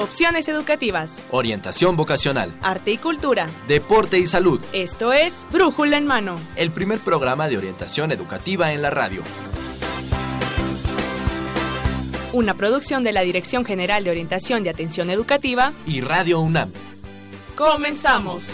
Opciones educativas. Orientación vocacional. Arte y cultura. Deporte y salud. Esto es Brújula en Mano. El primer programa de orientación educativa en la radio. Una producción de la Dirección General de Orientación de Atención Educativa y Radio UNAM. Comenzamos.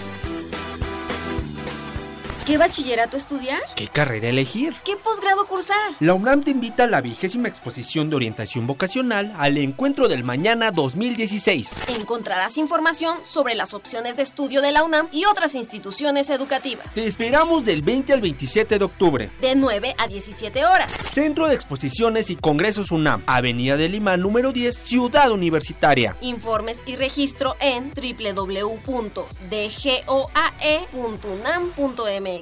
¿Qué bachillerato estudiar? ¿Qué carrera elegir? ¿Qué posgrado cursar? La UNAM te invita a la vigésima exposición de orientación vocacional al Encuentro del Mañana 2016. Encontrarás información sobre las opciones de estudio de la UNAM y otras instituciones educativas. Te esperamos del 20 al 27 de octubre. De 9 a 17 horas. Centro de Exposiciones y Congresos UNAM, Avenida de Lima, número 10, Ciudad Universitaria. Informes y registro en www.dgoae.unam.mx.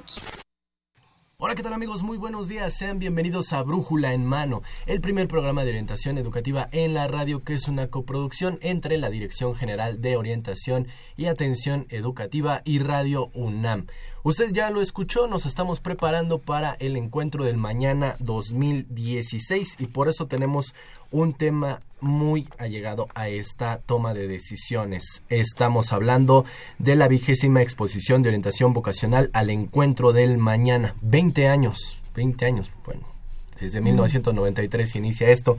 Hola, ¿qué tal amigos? Muy buenos días. Sean bienvenidos a Brújula en Mano, el primer programa de orientación educativa en la radio que es una coproducción entre la Dirección General de Orientación y Atención Educativa y Radio UNAM. Usted ya lo escuchó, nos estamos preparando para el encuentro del mañana 2016 y por eso tenemos un tema muy allegado a esta toma de decisiones. Estamos hablando de la vigésima exposición de orientación vocacional al encuentro del mañana. 20 años, 20 años, bueno, desde 1993 inicia esto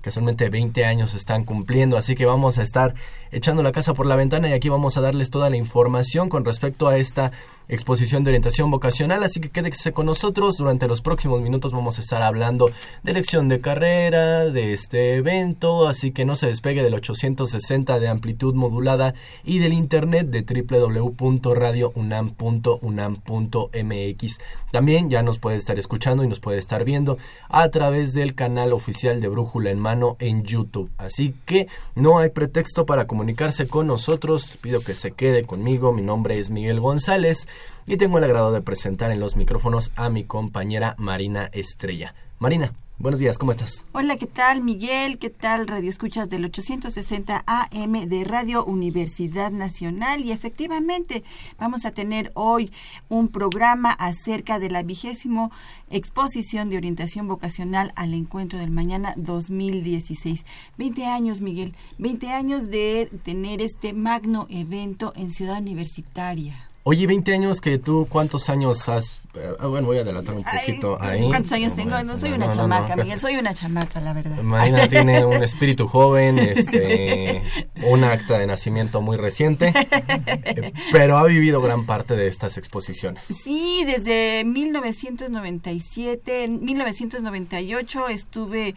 casualmente 20 años están cumpliendo, así que vamos a estar echando la casa por la ventana y aquí vamos a darles toda la información con respecto a esta exposición de orientación vocacional, así que quédese con nosotros, durante los próximos minutos vamos a estar hablando de elección de carrera, de este evento, así que no se despegue del 860 de amplitud modulada y del internet de www.radiounam.unam.mx. También ya nos puede estar escuchando y nos puede estar viendo a través del canal oficial de Brújula en Mano en YouTube. Así que no hay pretexto para comunicarse con nosotros. Pido que se quede conmigo. Mi nombre es Miguel González y tengo el agrado de presentar en los micrófonos a mi compañera Marina Estrella. Marina, Buenos días, ¿cómo estás? Hola, ¿qué tal Miguel? ¿Qué tal Radio Escuchas del 860 AM de Radio Universidad Nacional? Y efectivamente vamos a tener hoy un programa acerca de la vigésimo exposición de orientación vocacional al encuentro del mañana 2016. 20 años, Miguel, 20 años de tener este magno evento en Ciudad Universitaria. Oye, 20 años que tú, ¿cuántos años has? Eh, bueno, voy a adelantar un poquito ahí. ¿Cuántos años tengo? No soy una chamaca, Miguel, soy una chamaca, la verdad. Marina tiene un espíritu joven, este, un acta de nacimiento muy reciente, eh, pero ha vivido gran parte de estas exposiciones. Sí, desde 1997, en 1998 estuve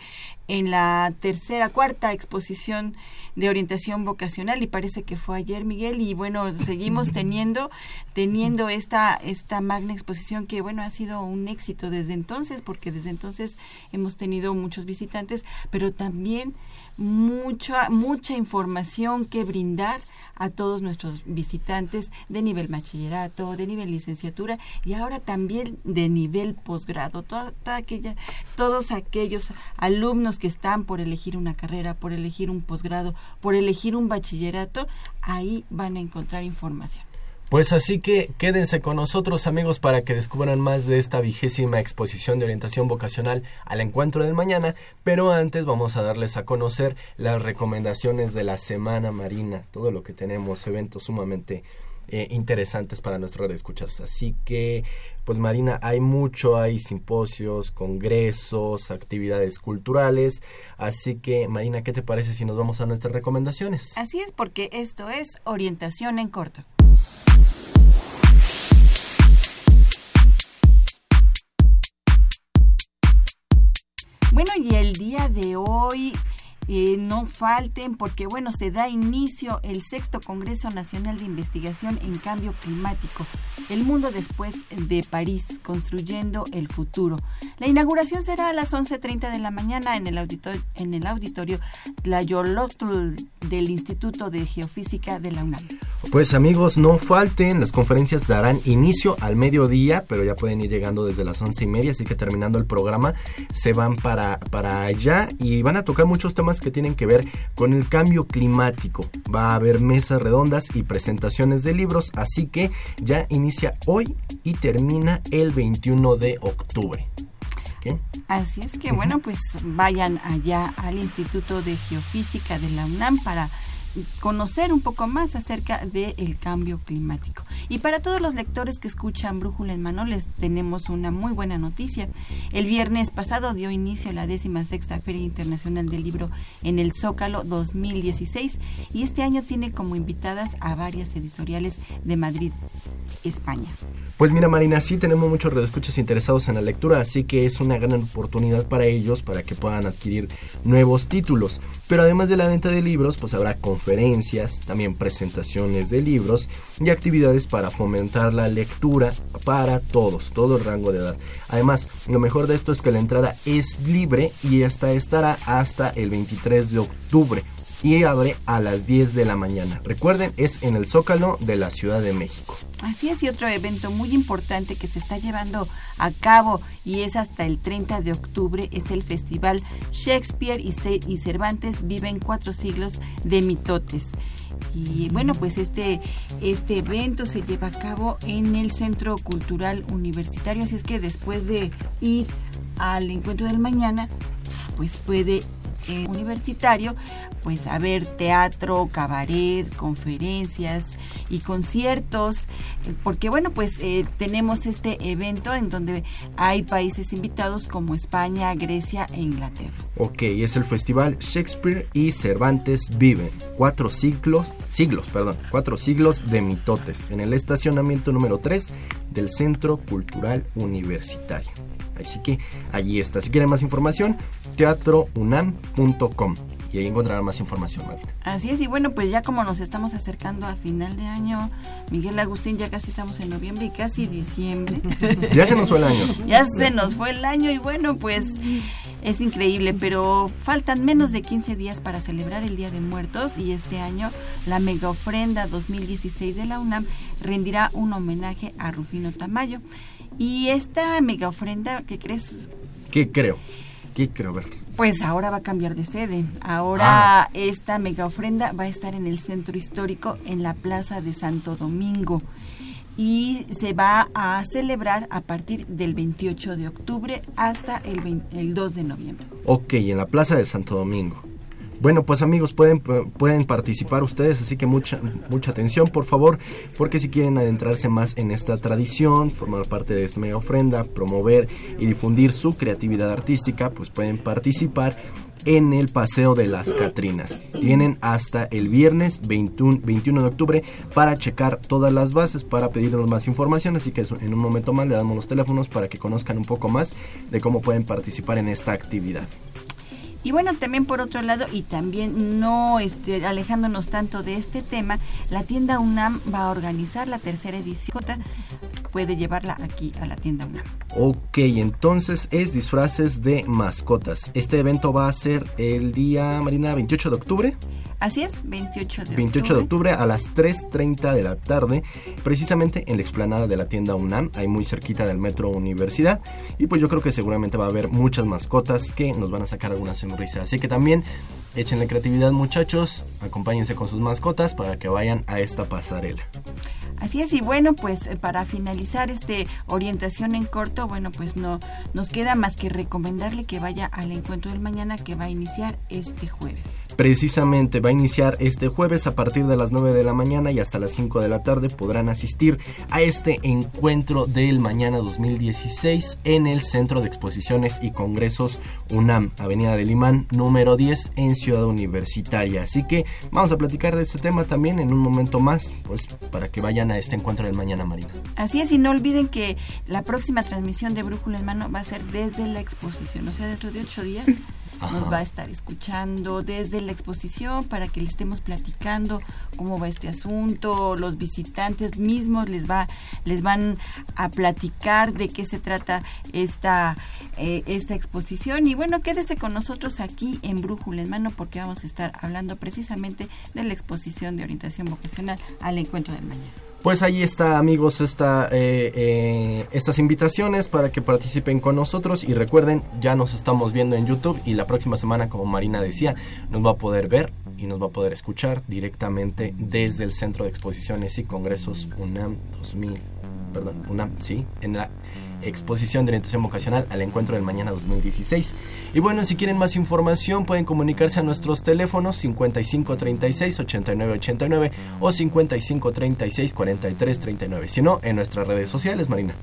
en la tercera, cuarta exposición de orientación vocacional y parece que fue ayer Miguel y bueno seguimos teniendo teniendo esta esta magna exposición que bueno ha sido un éxito desde entonces porque desde entonces hemos tenido muchos visitantes pero también mucha mucha información que brindar a todos nuestros visitantes de nivel bachillerato, de nivel licenciatura y ahora también de nivel posgrado. Toda, aquella, todos aquellos alumnos que están por elegir una carrera, por elegir un posgrado, por elegir un bachillerato, ahí van a encontrar información. Pues así que quédense con nosotros amigos para que descubran más de esta vigésima exposición de orientación vocacional al encuentro del mañana, pero antes vamos a darles a conocer las recomendaciones de la Semana Marina, todo lo que tenemos, eventos sumamente eh, interesantes para nuestros escuchas. Así que, pues Marina, hay mucho, hay simposios, congresos, actividades culturales. Así que, Marina, ¿qué te parece si nos vamos a nuestras recomendaciones? Así es, porque esto es orientación en corto. Bueno, y el día de hoy eh, no falten porque bueno se da inicio el sexto Congreso Nacional de Investigación en Cambio Climático, el mundo después de París, construyendo el futuro. La inauguración será a las 11.30 de la mañana en el auditorio, en el auditorio Tlayolotl del Instituto de Geofísica de la UNAM. Pues amigos, no falten, las conferencias darán inicio al mediodía, pero ya pueden ir llegando desde las once y media, así que terminando el programa se van para, para allá y van a tocar muchos temas que tienen que ver con el cambio climático. Va a haber mesas redondas y presentaciones de libros, así que ya inicia hoy y termina el 21 de octubre. Así es que bueno, pues vayan allá al Instituto de Geofísica de la UNAM para conocer un poco más acerca del cambio climático. Y para todos los lectores que escuchan Brújula en Mano, les tenemos una muy buena noticia. El viernes pasado dio inicio la décima sexta Feria Internacional del Libro en el Zócalo 2016 y este año tiene como invitadas a varias editoriales de Madrid, España. Pues mira Marina, sí tenemos muchos redescuchas interesados en la lectura, así que es una gran oportunidad para ellos para que puedan adquirir nuevos títulos. Pero además de la venta de libros, pues habrá conferencias, también presentaciones de libros y actividades para fomentar la lectura para todos, todo el rango de edad. Además, lo mejor de esto es que la entrada es libre y esta estará hasta el 23 de octubre y abre a las 10 de la mañana. Recuerden, es en el Zócalo de la Ciudad de México. Así es, y otro evento muy importante que se está llevando a cabo y es hasta el 30 de octubre es el Festival Shakespeare y Cervantes viven cuatro siglos de mitotes. Y bueno, pues este, este evento se lleva a cabo en el Centro Cultural Universitario, así es que después de ir al encuentro del mañana, pues puede eh, universitario, pues a ver teatro, cabaret, conferencias y conciertos, porque bueno, pues eh, tenemos este evento en donde hay países invitados como España, Grecia e Inglaterra. Ok, es el festival Shakespeare y Cervantes Viven, cuatro siglos, siglos, perdón, cuatro siglos de mitotes, en el estacionamiento número 3 del Centro Cultural Universitario. Así que allí está. Si quieren más información, teatrounam.com y ahí encontrarán más información, Marina. Así es, y bueno, pues ya como nos estamos acercando a final de año, Miguel Agustín, ya casi estamos en noviembre y casi diciembre. ya se nos fue el año. ya se nos fue el año y bueno, pues es increíble, pero faltan menos de 15 días para celebrar el Día de Muertos y este año la mega ofrenda 2016 de la UNAM rendirá un homenaje a Rufino Tamayo. Y esta mega ofrenda, ¿qué crees? ¿Qué creo? Pues ahora va a cambiar de sede. Ahora ah. esta mega ofrenda va a estar en el centro histórico, en la Plaza de Santo Domingo. Y se va a celebrar a partir del 28 de octubre hasta el, el 2 de noviembre. Ok, en la Plaza de Santo Domingo. Bueno, pues amigos, pueden, pueden participar ustedes, así que mucha, mucha atención, por favor, porque si quieren adentrarse más en esta tradición, formar parte de esta mega ofrenda, promover y difundir su creatividad artística, pues pueden participar en el Paseo de las Catrinas. Tienen hasta el viernes 21, 21, de octubre para checar todas las bases, para pedirnos más información, así que en un momento más le damos los teléfonos para que conozcan un poco más de cómo pueden participar en esta actividad. Y bueno, también por otro lado, y también no este, alejándonos tanto de este tema, la tienda UNAM va a organizar la tercera edición. Puede llevarla aquí a la tienda UNAM. Ok, entonces es disfraces de mascotas. Este evento va a ser el día, Marina, 28 de octubre. Así es, 28 de octubre. 28 de octubre a las 3.30 de la tarde, precisamente en la explanada de la tienda UNAM, ahí muy cerquita del Metro Universidad. Y pues yo creo que seguramente va a haber muchas mascotas que nos van a sacar alguna Así que también échenle creatividad muchachos, acompáñense con sus mascotas para que vayan a esta pasarela. Así es, y bueno, pues eh, para finalizar este orientación en corto, bueno, pues no nos queda más que recomendarle que vaya al encuentro del mañana que va a iniciar este jueves. Precisamente va a iniciar este jueves a partir de las 9 de la mañana y hasta las 5 de la tarde podrán asistir a este encuentro del mañana 2016 en el Centro de Exposiciones y Congresos UNAM, Avenida del Imán, número 10 en Ciudad Universitaria. Así que vamos a platicar de este tema también en un momento más, pues para que vayan a este encuentro del mañana, Marina. Así es, y no olviden que la próxima transmisión de Brújula en Mano va a ser desde la exposición, o sea, dentro de ocho días nos va a estar escuchando desde la exposición para que le estemos platicando cómo va este asunto, los visitantes mismos les va les van a platicar de qué se trata esta eh, esta exposición y bueno, quédese con nosotros aquí en Brújula en Mano porque vamos a estar hablando precisamente de la exposición de orientación vocacional al encuentro del mañana. Pues ahí está amigos esta, eh, eh, estas invitaciones para que participen con nosotros. Y recuerden, ya nos estamos viendo en YouTube y la próxima semana, como Marina decía, nos va a poder ver y nos va a poder escuchar directamente desde el Centro de Exposiciones y Congresos UNAM 2000, perdón, UNAM, sí, en la exposición de orientación vocacional al encuentro del mañana 2016. Y bueno, si quieren más información pueden comunicarse a nuestros teléfonos 5536 8989 o 5536 4339. Si no, en nuestras redes sociales, Marina.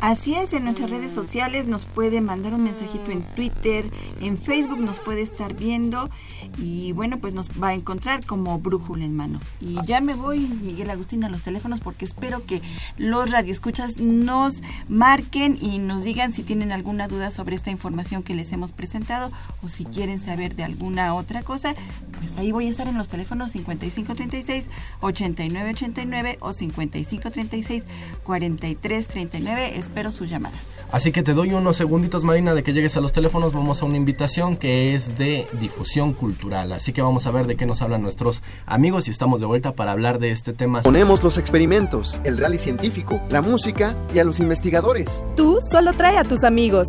Así es, en nuestras redes sociales nos puede mandar un mensajito en Twitter, en Facebook nos puede estar viendo y bueno, pues nos va a encontrar como brújula en mano. Y ya me voy, Miguel Agustín, a los teléfonos porque espero que los radioescuchas nos marquen y nos digan si tienen alguna duda sobre esta información que les hemos presentado o si quieren saber de alguna otra cosa, pues ahí voy a estar en los teléfonos 5536 8989 o 5536 4339 espero sus llamadas. Así que te doy unos segunditos, Marina, de que llegues a los teléfonos. Vamos a una invitación que es de difusión cultural. Así que vamos a ver de qué nos hablan nuestros amigos y estamos de vuelta para hablar de este tema. Ponemos los experimentos, el rally científico, la música y a los investigadores. Tú solo trae a tus amigos.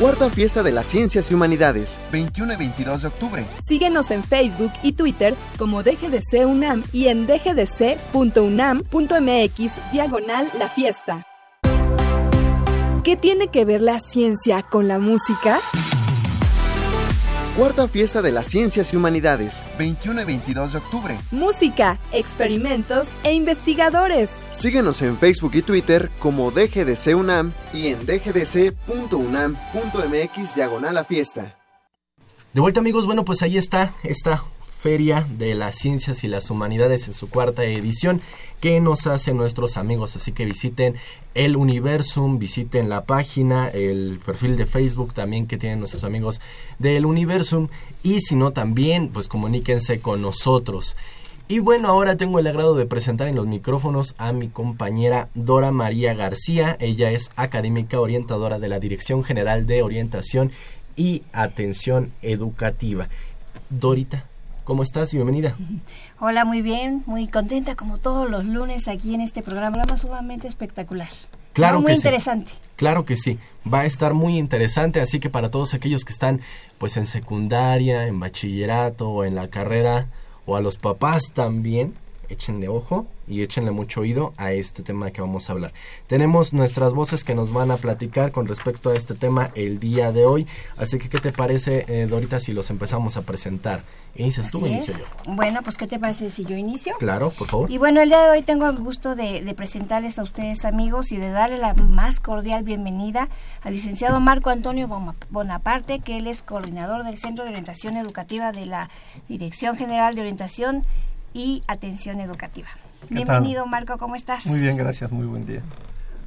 Cuarta Fiesta de las Ciencias y Humanidades, 21 y 22 de octubre. Síguenos en Facebook y Twitter como DGDC UNAM y en dgdc.unam.mx diagonal la fiesta. ¿Qué tiene que ver la ciencia con la música? Cuarta Fiesta de las Ciencias y Humanidades, 21 y 22 de octubre. Música, experimentos e investigadores. Síguenos en Facebook y Twitter como DGDC UNAM y en dgdc.unam.mx diagonal a fiesta. De vuelta amigos, bueno pues ahí está esta Feria de las Ciencias y las Humanidades en su cuarta edición que nos hacen nuestros amigos. Así que visiten el Universum, visiten la página, el perfil de Facebook también que tienen nuestros amigos del Universum y si no también pues comuníquense con nosotros. Y bueno, ahora tengo el agrado de presentar en los micrófonos a mi compañera Dora María García. Ella es académica orientadora de la Dirección General de Orientación y Atención Educativa. Dorita, ¿Cómo estás? Bienvenida. Hola, muy bien, muy contenta como todos los lunes aquí en este programa, sumamente espectacular. Claro muy que interesante. Sí. Claro que sí, va a estar muy interesante, así que para todos aquellos que están pues en secundaria, en bachillerato o en la carrera o a los papás también, échenle ojo y échenle mucho oído a este tema que vamos a hablar. Tenemos nuestras voces que nos van a platicar con respecto a este tema el día de hoy, así que ¿qué te parece, eh, Dorita, si los empezamos a presentar? ¿Inicias tú o inicio yo? Bueno, pues ¿qué te parece si yo inicio? Claro, por favor. Y bueno, el día de hoy tengo el gusto de, de presentarles a ustedes amigos y de darle la más cordial bienvenida al licenciado Marco Antonio Bonaparte, que él es coordinador del Centro de Orientación Educativa de la Dirección General de Orientación y Atención Educativa. Bienvenido, tal? Marco, ¿cómo estás? Muy bien, gracias, muy buen día.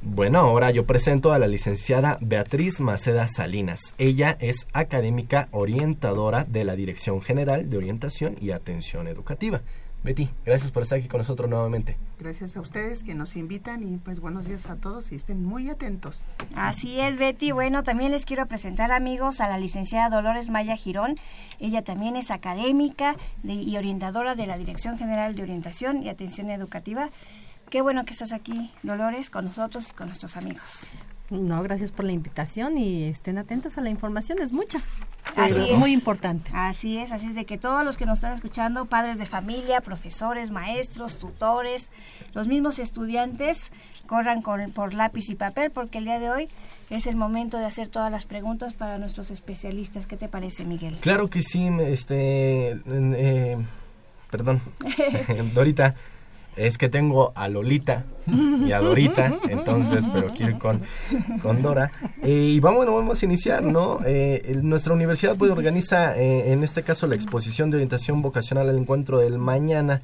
Bueno, ahora yo presento a la licenciada Beatriz Maceda Salinas. Ella es académica orientadora de la Dirección General de Orientación y Atención Educativa. Betty, gracias por estar aquí con nosotros nuevamente. Gracias a ustedes que nos invitan y pues buenos días a todos y estén muy atentos. Así es, Betty. Bueno, también les quiero presentar amigos a la licenciada Dolores Maya Girón. Ella también es académica de, y orientadora de la Dirección General de Orientación y Atención Educativa. Qué bueno que estás aquí, Dolores, con nosotros y con nuestros amigos. No, gracias por la invitación y estén atentos a la información, es mucha. Así es. Muy importante. Así es, así es de que todos los que nos están escuchando, padres de familia, profesores, maestros, tutores, los mismos estudiantes, corran con, por lápiz y papel porque el día de hoy es el momento de hacer todas las preguntas para nuestros especialistas. ¿Qué te parece, Miguel? Claro que sí, este, eh, perdón, Dorita es que tengo a Lolita y a Dorita, entonces, pero quiero ir con, con Dora. Eh, y vamos, vamos a iniciar, ¿no? Eh, nuestra universidad pues organiza, eh, en este caso, la exposición de orientación vocacional al encuentro del mañana.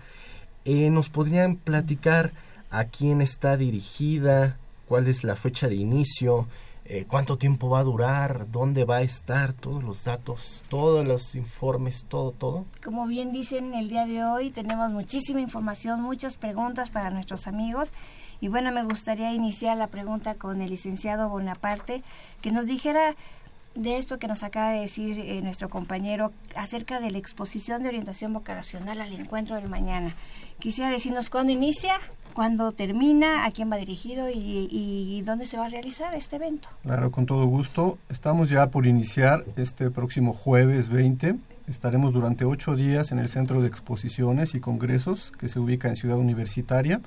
¿Nos podrían platicar a quién está dirigida? ¿Cuál es la fecha de inicio? Eh, cuánto tiempo va a durar, dónde va a estar, todos los datos, todos los informes, todo, todo. Como bien dicen, el día de hoy tenemos muchísima información, muchas preguntas para nuestros amigos. Y bueno, me gustaría iniciar la pregunta con el licenciado Bonaparte, que nos dijera de esto que nos acaba de decir eh, nuestro compañero acerca de la exposición de orientación vocacional al encuentro del mañana. Quisiera decirnos cuándo inicia, cuándo termina, a quién va dirigido y, y, dónde se va a realizar este evento. Claro, con todo gusto. Estamos ya por iniciar este próximo jueves 20. Estaremos durante ocho días en el Centro de Exposiciones y Congresos que se ubica en Ciudad Universitaria,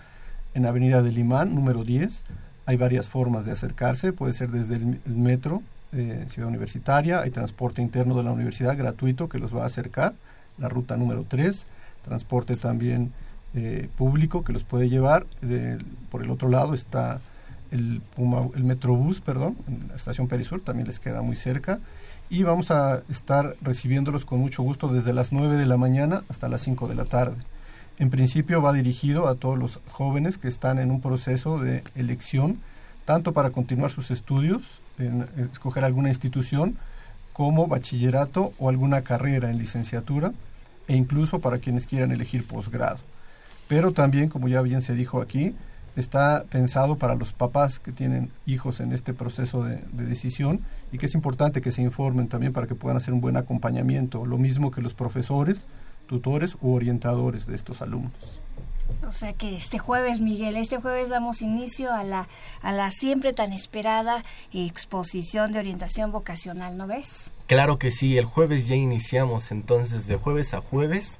en Avenida del Imán, número 10. Hay varias formas de acercarse, puede ser desde el, el metro, eh, Ciudad Universitaria, hay transporte interno de la universidad gratuito que los va a acercar, la ruta número 3, transporte también eh, público que los puede llevar. Por el otro lado está el, Puma, el Metrobús, perdón, la estación Perisur, también les queda muy cerca. Y vamos a estar recibiéndolos con mucho gusto desde las 9 de la mañana hasta las 5 de la tarde. En principio va dirigido a todos los jóvenes que están en un proceso de elección, tanto para continuar sus estudios en, escoger alguna institución como bachillerato o alguna carrera en licenciatura e incluso para quienes quieran elegir posgrado. Pero también, como ya bien se dijo aquí, está pensado para los papás que tienen hijos en este proceso de, de, decisión y que es importante que se informen también para que puedan hacer un buen acompañamiento, lo mismo que los profesores, tutores u orientadores de estos alumnos. O sea que este jueves, Miguel, este jueves damos inicio a la, a la siempre tan esperada exposición de orientación vocacional, ¿no ves? Claro que sí, el jueves ya iniciamos, entonces de jueves a jueves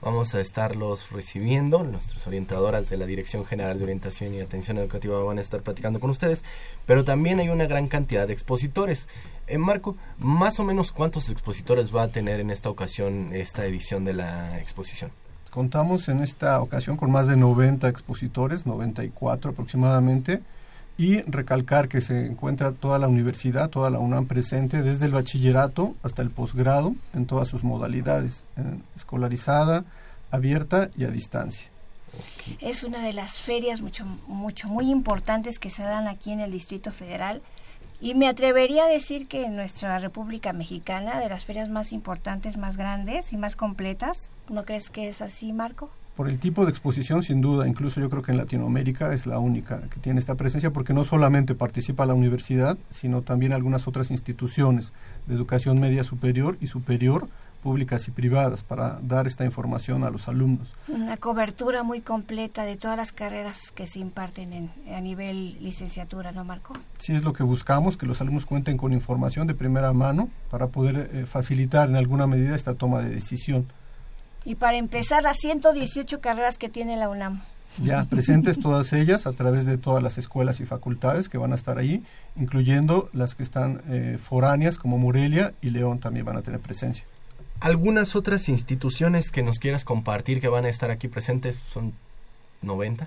vamos a estarlos recibiendo, nuestras orientadoras de la Dirección General de Orientación y Atención Educativa van a estar platicando con ustedes, pero también hay una gran cantidad de expositores. Eh, Marco, más o menos cuántos expositores va a tener en esta ocasión esta edición de la exposición? Contamos en esta ocasión con más de 90 expositores, 94 aproximadamente, y recalcar que se encuentra toda la universidad, toda la UNAM presente, desde el bachillerato hasta el posgrado, en todas sus modalidades, escolarizada, abierta y a distancia. Es una de las ferias mucho, mucho, muy importantes que se dan aquí en el Distrito Federal. Y me atrevería a decir que en nuestra República Mexicana, de las ferias más importantes, más grandes y más completas, ¿no crees que es así, Marco? Por el tipo de exposición, sin duda, incluso yo creo que en Latinoamérica es la única que tiene esta presencia, porque no solamente participa la universidad, sino también algunas otras instituciones de educación media superior y superior, públicas y privadas para dar esta información a los alumnos. Una cobertura muy completa de todas las carreras que se imparten en, a nivel licenciatura, ¿no, Marco? Sí, es lo que buscamos, que los alumnos cuenten con información de primera mano para poder eh, facilitar en alguna medida esta toma de decisión. Y para empezar, las 118 carreras que tiene la UNAM. Ya presentes todas ellas a través de todas las escuelas y facultades que van a estar ahí, incluyendo las que están eh, foráneas como Morelia y León también van a tener presencia. ¿Algunas otras instituciones que nos quieras compartir que van a estar aquí presentes son 90?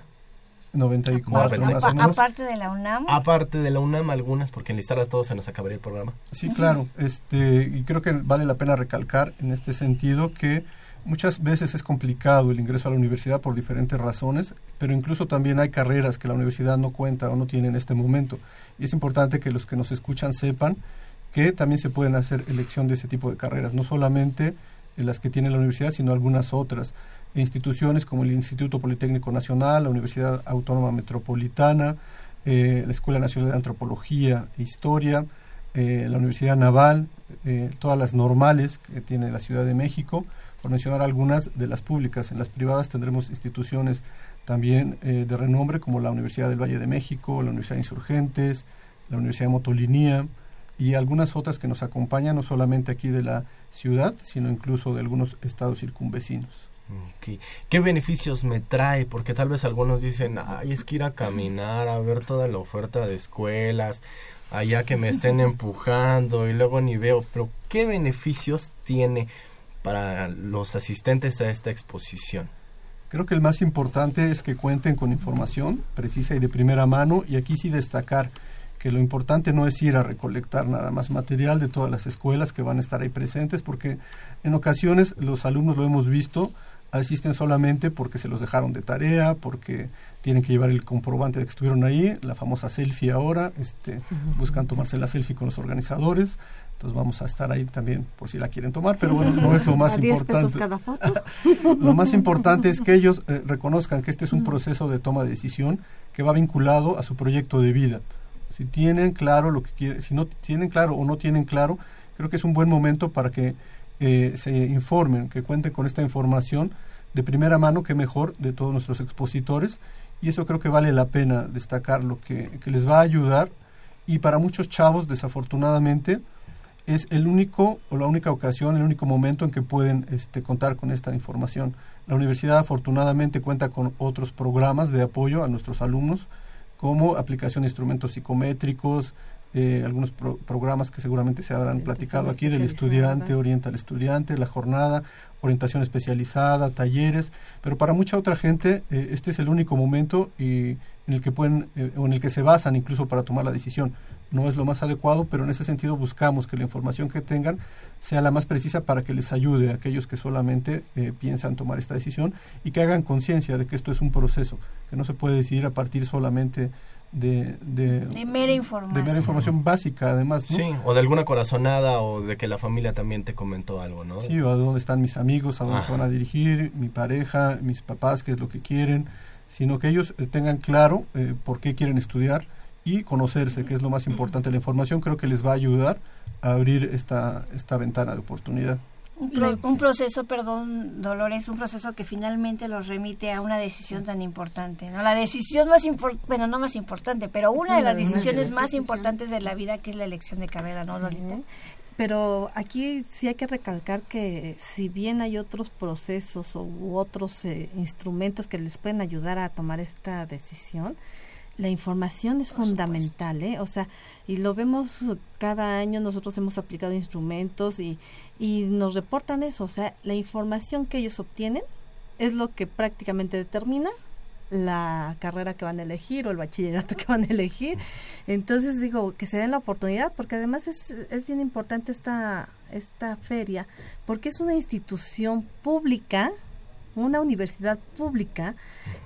94 aparte, más o menos. Aparte de la UNAM. Aparte de la UNAM, algunas, porque enlistarlas todos se nos acabaría el programa. Sí, claro. Este, y creo que vale la pena recalcar en este sentido que muchas veces es complicado el ingreso a la universidad por diferentes razones, pero incluso también hay carreras que la universidad no cuenta o no tiene en este momento. Y es importante que los que nos escuchan sepan que también se pueden hacer elección de ese tipo de carreras, no solamente en las que tiene la universidad, sino algunas otras instituciones como el Instituto Politécnico Nacional, la Universidad Autónoma Metropolitana, eh, la Escuela Nacional de Antropología e Historia, eh, la Universidad Naval, eh, todas las normales que tiene la Ciudad de México, por mencionar algunas de las públicas. En las privadas tendremos instituciones también de renombre como la Universidad del Valle de México, la Universidad de Insurgentes, la Universidad de Motolinía, y algunas otras que nos acompañan no solamente aquí de la ciudad, sino incluso de algunos estados circunvecinos. ¿Qué beneficios me trae? Porque tal vez algunos dicen, ay, es que ir a caminar, a ver toda la oferta de escuelas, allá que me estén empujando y luego ni veo, pero ¿qué beneficios tiene para los asistentes a esta exposición? Creo que el más importante es que cuenten con información precisa y de primera mano y aquí sí destacar que lo importante no es ir a recolectar nada más material de todas las escuelas que van a estar ahí presentes, porque en ocasiones los alumnos lo hemos visto, asisten solamente porque se los dejaron de tarea, porque tienen que llevar el comprobante de que estuvieron ahí, la famosa selfie ahora, este, buscan tomarse la selfie con los organizadores, entonces vamos a estar ahí también por si la quieren tomar, pero bueno, no es lo más importante. lo más importante es que ellos eh, reconozcan que este es un proceso de toma de decisión que va vinculado a su proyecto de vida. Si tienen claro lo que quieren, si no tienen claro o no tienen claro, creo que es un buen momento para que eh, se informen, que cuenten con esta información de primera mano, que mejor de todos nuestros expositores, y eso creo que vale la pena destacar, lo que, que les va a ayudar, y para muchos chavos, desafortunadamente, es el único o la única ocasión, el único momento en que pueden este, contar con esta información. La universidad afortunadamente cuenta con otros programas de apoyo a nuestros alumnos, como aplicación de instrumentos psicométricos, eh, algunos pro- programas que seguramente se habrán platicado aquí del estudiante, orienta al estudiante, la jornada, orientación especializada, talleres, pero para mucha otra gente eh, este es el único momento y en el que pueden eh, o en el que se basan incluso para tomar la decisión. No es lo más adecuado, pero en ese sentido buscamos que la información que tengan sea la más precisa para que les ayude a aquellos que solamente eh, piensan tomar esta decisión y que hagan conciencia de que esto es un proceso, que no se puede decidir a partir solamente de, de, De mera información. de mera información básica, además. ¿no? Sí, o de alguna corazonada o de que la familia también te comentó algo, ¿no? Sí, o a dónde están mis amigos, a dónde Ajá. se van a dirigir, mi pareja, mis papás, qué es lo que quieren, sino que ellos eh, tengan claro eh, por qué quieren estudiar y conocerse, que es lo más importante. La información creo que les va a ayudar a abrir esta, esta ventana de oportunidad. Un, pro- un proceso, perdón, Dolores, un proceso que finalmente los remite a una decisión tan importante, ¿no? La decisión más importante, bueno, no más importante, pero una de las decisiones más importantes de la vida, que es la elección de carrera, ¿no, Lolita? Pero aquí sí hay que recalcar que si bien hay otros procesos o, u otros eh, instrumentos que les pueden ayudar a tomar esta decisión, la información es fundamental, ¿eh? O sea, y lo vemos cada año, nosotros hemos aplicado instrumentos y, y nos reportan eso, o sea, la información que ellos obtienen es lo que prácticamente determina la carrera que van a elegir o el bachillerato que van a elegir. Entonces digo que se den la oportunidad porque además es, es bien importante esta, esta feria porque es una institución pública, una universidad pública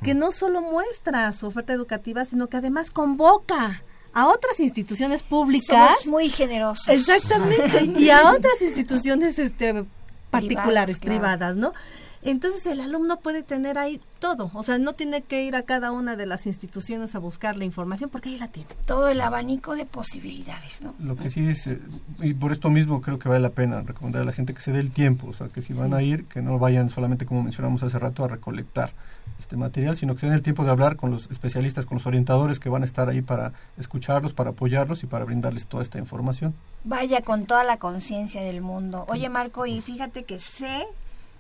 que no solo muestra su oferta educativa sino que además convoca a otras instituciones públicas Somos muy generosos. Exactamente. y a otras instituciones este, particulares, claro. privadas, ¿no? Entonces el alumno puede tener ahí todo, o sea, no tiene que ir a cada una de las instituciones a buscar la información porque ahí la tiene. Todo el abanico de posibilidades, ¿no? Lo que sí es, eh, y por esto mismo creo que vale la pena recomendar a la gente que se dé el tiempo, o sea, que si van a ir, que no vayan solamente, como mencionamos hace rato, a recolectar este material, sino que se den el tiempo de hablar con los especialistas, con los orientadores que van a estar ahí para escucharlos, para apoyarlos y para brindarles toda esta información. Vaya con toda la conciencia del mundo. Oye, Marco, y fíjate que sé,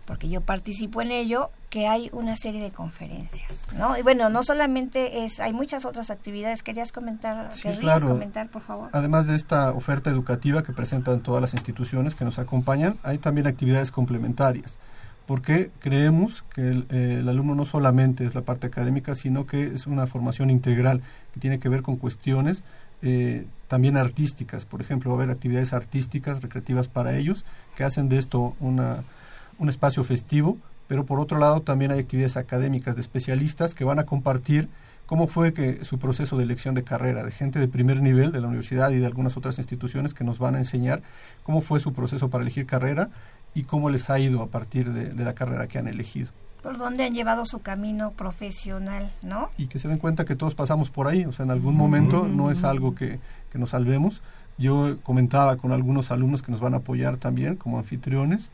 porque yo participo en ello, que hay una serie de conferencias, ¿no? Y bueno, no solamente es, hay muchas otras actividades. ¿Querías comentar, Sí, querrías claro. comentar, por favor? Además de esta oferta educativa que presentan todas las instituciones que nos acompañan, hay también actividades complementarias, porque creemos que el, eh, el alumno no solamente es la parte académica, sino que es una formación integral que tiene que ver con cuestiones eh, también artísticas. Por ejemplo, va a haber actividades artísticas, recreativas para ellos, que hacen de esto una, un espacio festivo, pero por otro lado también hay actividades académicas de especialistas que van a compartir cómo fue que su proceso de elección de carrera, de gente de primer nivel de la universidad y de algunas otras instituciones que nos van a enseñar cómo fue su proceso para elegir carrera y cómo les ha ido a partir de, de la carrera que han elegido. Por dónde han llevado su camino profesional, ¿no? Y que se den cuenta que todos pasamos por ahí, o sea, en algún momento no es algo que, que nos salvemos. Yo comentaba con algunos alumnos que nos van a apoyar también como anfitriones,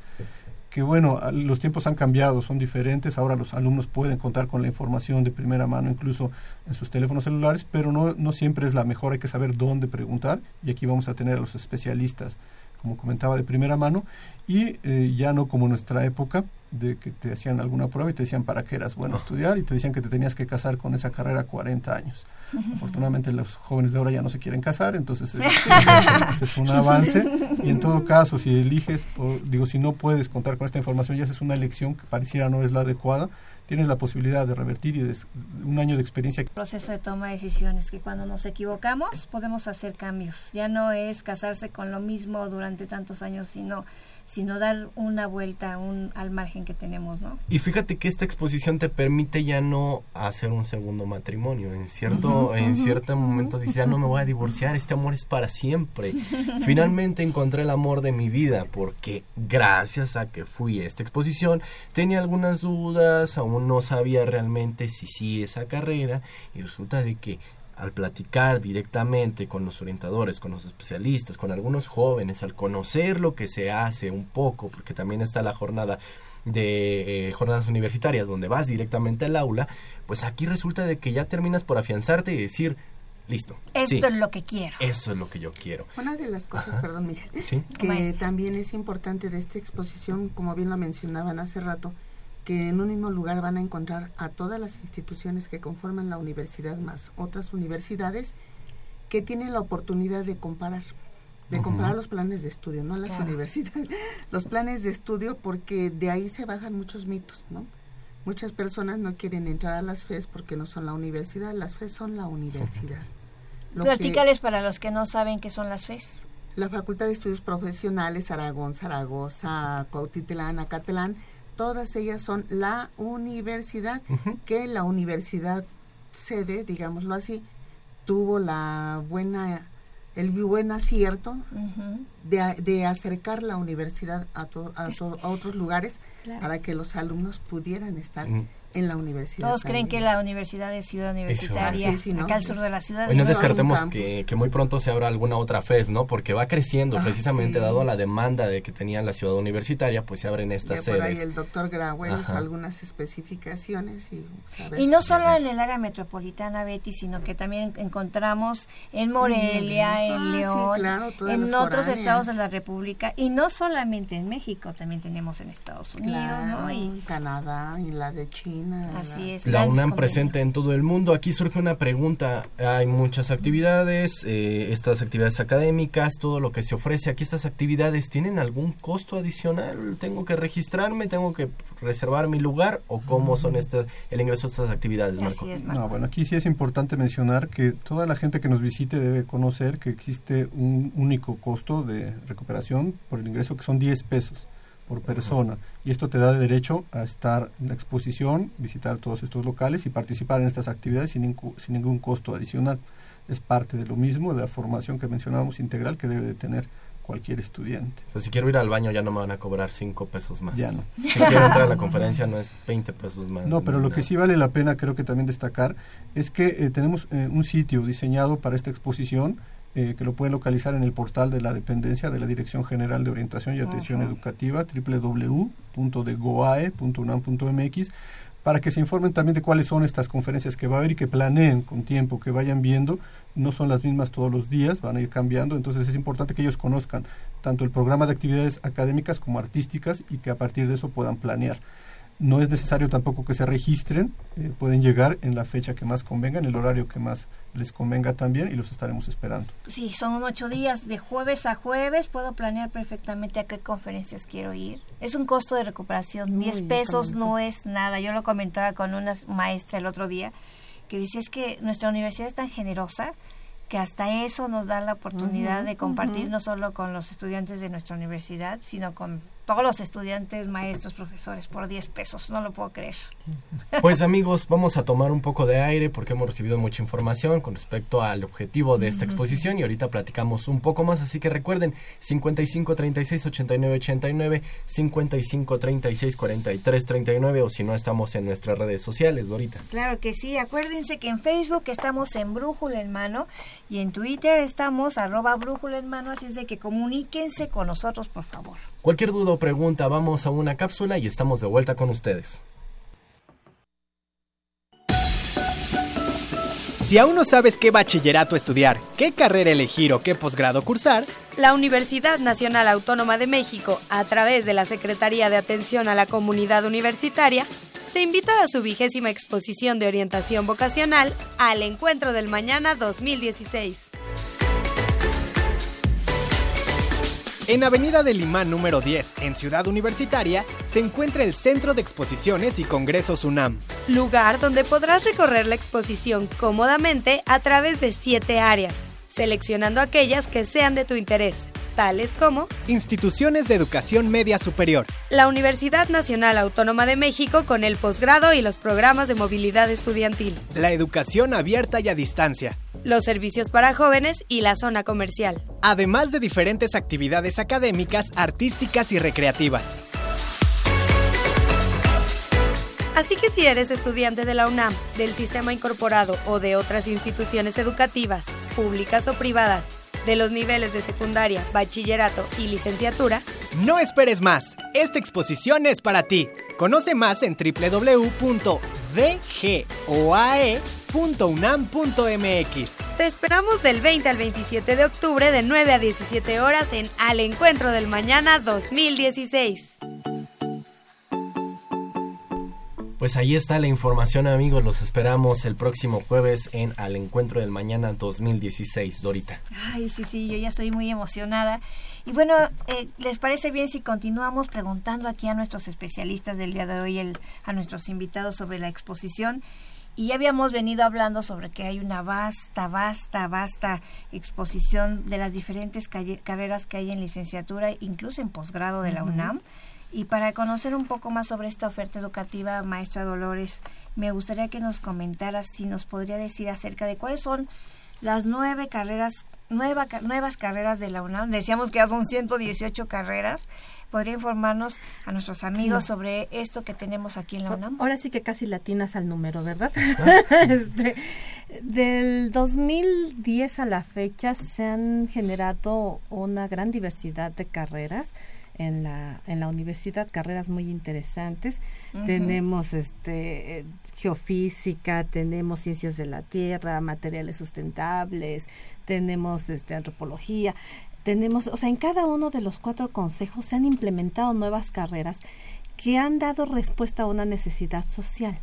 que bueno, los tiempos han cambiado, son diferentes, ahora los alumnos pueden contar con la información de primera mano incluso en sus teléfonos celulares, pero no, no siempre es la mejor, hay que saber dónde preguntar y aquí vamos a tener a los especialistas, como comentaba, de primera mano y eh, ya no como nuestra época de que te hacían alguna prueba y te decían para qué eras bueno estudiar y te decían que te tenías que casar con esa carrera a 40 años. Afortunadamente los jóvenes de ahora ya no se quieren casar, entonces eh, ese es un avance y en todo caso si eliges o digo si no puedes contar con esta información ya haces una elección que pareciera no es la adecuada, tienes la posibilidad de revertir y de un año de experiencia proceso de toma de decisiones, que cuando nos equivocamos podemos hacer cambios. Ya no es casarse con lo mismo durante tantos años, sino, sino dar una vuelta un, al margen que tenemos, ¿no? Y fíjate que esta exposición te permite ya no hacer un segundo matrimonio. En cierto, en cierto momento dices, ya no me voy a divorciar, este amor es para siempre. Finalmente encontré el amor de mi vida porque gracias a que fui a esta exposición tenía algunas dudas, aún no sabía realmente si sí esa carrera y resulta de que al platicar directamente con los orientadores, con los especialistas, con algunos jóvenes, al conocer lo que se hace un poco, porque también está la jornada de eh, jornadas universitarias donde vas directamente al aula, pues aquí resulta de que ya terminas por afianzarte y decir, listo. Esto sí, es lo que quiero. Eso es lo que yo quiero. Una de las cosas, Ajá. perdón, Miguel, Sí. que Maestra. también es importante de esta exposición, como bien lo mencionaban hace rato, que en un mismo lugar van a encontrar a todas las instituciones que conforman la universidad más otras universidades que tienen la oportunidad de comparar de comparar los planes de estudio, no las universidades, los planes de estudio porque de ahí se bajan muchos mitos, ¿no? Muchas personas no quieren entrar a las FES porque no son la universidad, las FES son la universidad. Verticales para los que no saben qué son las FES. La Facultad de Estudios Profesionales, Aragón, Zaragoza, Cuautitlán, Acatlán, todas ellas son la universidad, que la universidad sede, digámoslo así, tuvo la buena el buen acierto de, de, acercar la universidad a, a, otros lugares para que los alumnos pudieran estar en la universidad. Todos creen que la universidad es ciudad universitaria, acá al sur de la ciudad. Y no descartemos que, que, muy pronto se abra alguna otra FES, ¿no? Porque va creciendo, ah, precisamente dado la demanda de que tenía la ciudad universitaria, pues se abren estas sedes. Por ahí el doctor Grauel hizo algunas especificaciones. Y, y no solo en el área metropolitana, Betty, sino que también encontramos en Morelia, en ah, León, en otros estados de la República, y no solamente en México, también tenemos en Estados Unidos, ¿no? Y Canadá, y la de China la UNAM presente en todo el mundo. Aquí surge una pregunta. Hay muchas actividades, eh, estas actividades académicas, todo lo que se ofrece aquí, estas actividades, ¿tienen algún costo adicional? ¿Tengo que registrarme? ¿Tengo que reservar mi lugar? ¿O cómo son estas, el ingreso a estas actividades, Marco? No, bueno, aquí sí es importante mencionar que toda la gente que nos visite debe conocer que existe un único costo de recuperación por el ingreso que son 10 pesos por persona. Y esto te da derecho a estar en la exposición, visitar todos estos locales y participar en estas actividades sin, sin ningún costo adicional. Es parte de lo mismo, de la formación que mencionábamos integral que debe de tener cualquier estudiante. O sea, si quiero ir al baño ya no me van a cobrar 5 pesos más. Ya no. Si quiero entrar a la conferencia no es 20 pesos más. No, pero lo que sí vale la pena creo que también destacar es que eh, tenemos eh, un sitio diseñado para esta exposición eh, que lo pueden localizar en el portal de la dependencia de la Dirección General de Orientación y Atención Educativa, www.degoae.unam.mx, para que se informen también de cuáles son estas conferencias que va a haber y que planeen con tiempo, que vayan viendo. No son las mismas todos los días, van a ir cambiando, entonces es importante que ellos conozcan tanto el programa de actividades académicas como artísticas y que a partir de eso puedan planear. No es necesario tampoco que se registren, eh, pueden llegar en la fecha que más convenga, en el horario que más les convenga también y los estaremos esperando. Sí, son ocho días de jueves a jueves, puedo planear perfectamente a qué conferencias quiero ir. Es un costo de recuperación, 10 pesos no es nada. Yo lo comentaba con una maestra el otro día que dice es que nuestra universidad es tan generosa que hasta eso nos da la oportunidad de compartir no solo con los estudiantes de nuestra universidad, sino con todos los estudiantes, maestros, profesores, por 10 pesos. No lo puedo creer. Pues amigos, vamos a tomar un poco de aire porque hemos recibido mucha información con respecto al objetivo de esta exposición y ahorita platicamos un poco más. Así que recuerden, 55 36 89 89, 55 36 43 39 o si no estamos en nuestras redes sociales, Dorita. Claro que sí. Acuérdense que en Facebook estamos en Brújula en Mano y en Twitter estamos arroba Brújula en Mano. Así es de que comuníquense con nosotros, por favor. Cualquier duda o pregunta, vamos a una cápsula y estamos de vuelta con ustedes. Si aún no sabes qué bachillerato estudiar, qué carrera elegir o qué posgrado cursar, la Universidad Nacional Autónoma de México, a través de la Secretaría de Atención a la Comunidad Universitaria, te invita a su vigésima exposición de orientación vocacional al Encuentro del Mañana 2016. En Avenida del Imán número 10, en Ciudad Universitaria, se encuentra el Centro de Exposiciones y Congresos UNAM. Lugar donde podrás recorrer la exposición cómodamente a través de siete áreas, seleccionando aquellas que sean de tu interés, tales como Instituciones de Educación Media Superior, la Universidad Nacional Autónoma de México con el posgrado y los programas de movilidad estudiantil, la educación abierta y a distancia, los servicios para jóvenes y la zona comercial. Además de diferentes actividades académicas, artísticas y recreativas. Así que si eres estudiante de la UNAM, del sistema incorporado o de otras instituciones educativas, públicas o privadas, de los niveles de secundaria, bachillerato y licenciatura, no esperes más. Esta exposición es para ti. Conoce más en www.dgoae.unam.mx. Te esperamos del 20 al 27 de octubre de 9 a 17 horas en Al Encuentro del Mañana 2016. Pues ahí está la información amigos, los esperamos el próximo jueves en Al Encuentro del Mañana 2016, Dorita. Ay, sí, sí, yo ya estoy muy emocionada. Y bueno, eh, ¿les parece bien si continuamos preguntando aquí a nuestros especialistas del día de hoy, el, a nuestros invitados sobre la exposición? Y ya habíamos venido hablando sobre que hay una vasta, vasta, vasta exposición de las diferentes carreras que hay en licenciatura, incluso en posgrado de la UNAM. Y para conocer un poco más sobre esta oferta educativa, maestra Dolores, me gustaría que nos comentara si nos podría decir acerca de cuáles son las nueve carreras, nueva, nuevas carreras de la UNAM. Decíamos que ya son 118 carreras podría informarnos a nuestros amigos sobre esto que tenemos aquí en la UNAM? Ahora sí que casi latinas al número, ¿verdad? Ah. este, del 2010 a la fecha se han generado una gran diversidad de carreras en la en la universidad carreras muy interesantes tenemos este geofísica tenemos ciencias de la tierra materiales sustentables tenemos este antropología tenemos, o sea, en cada uno de los cuatro consejos se han implementado nuevas carreras que han dado respuesta a una necesidad social.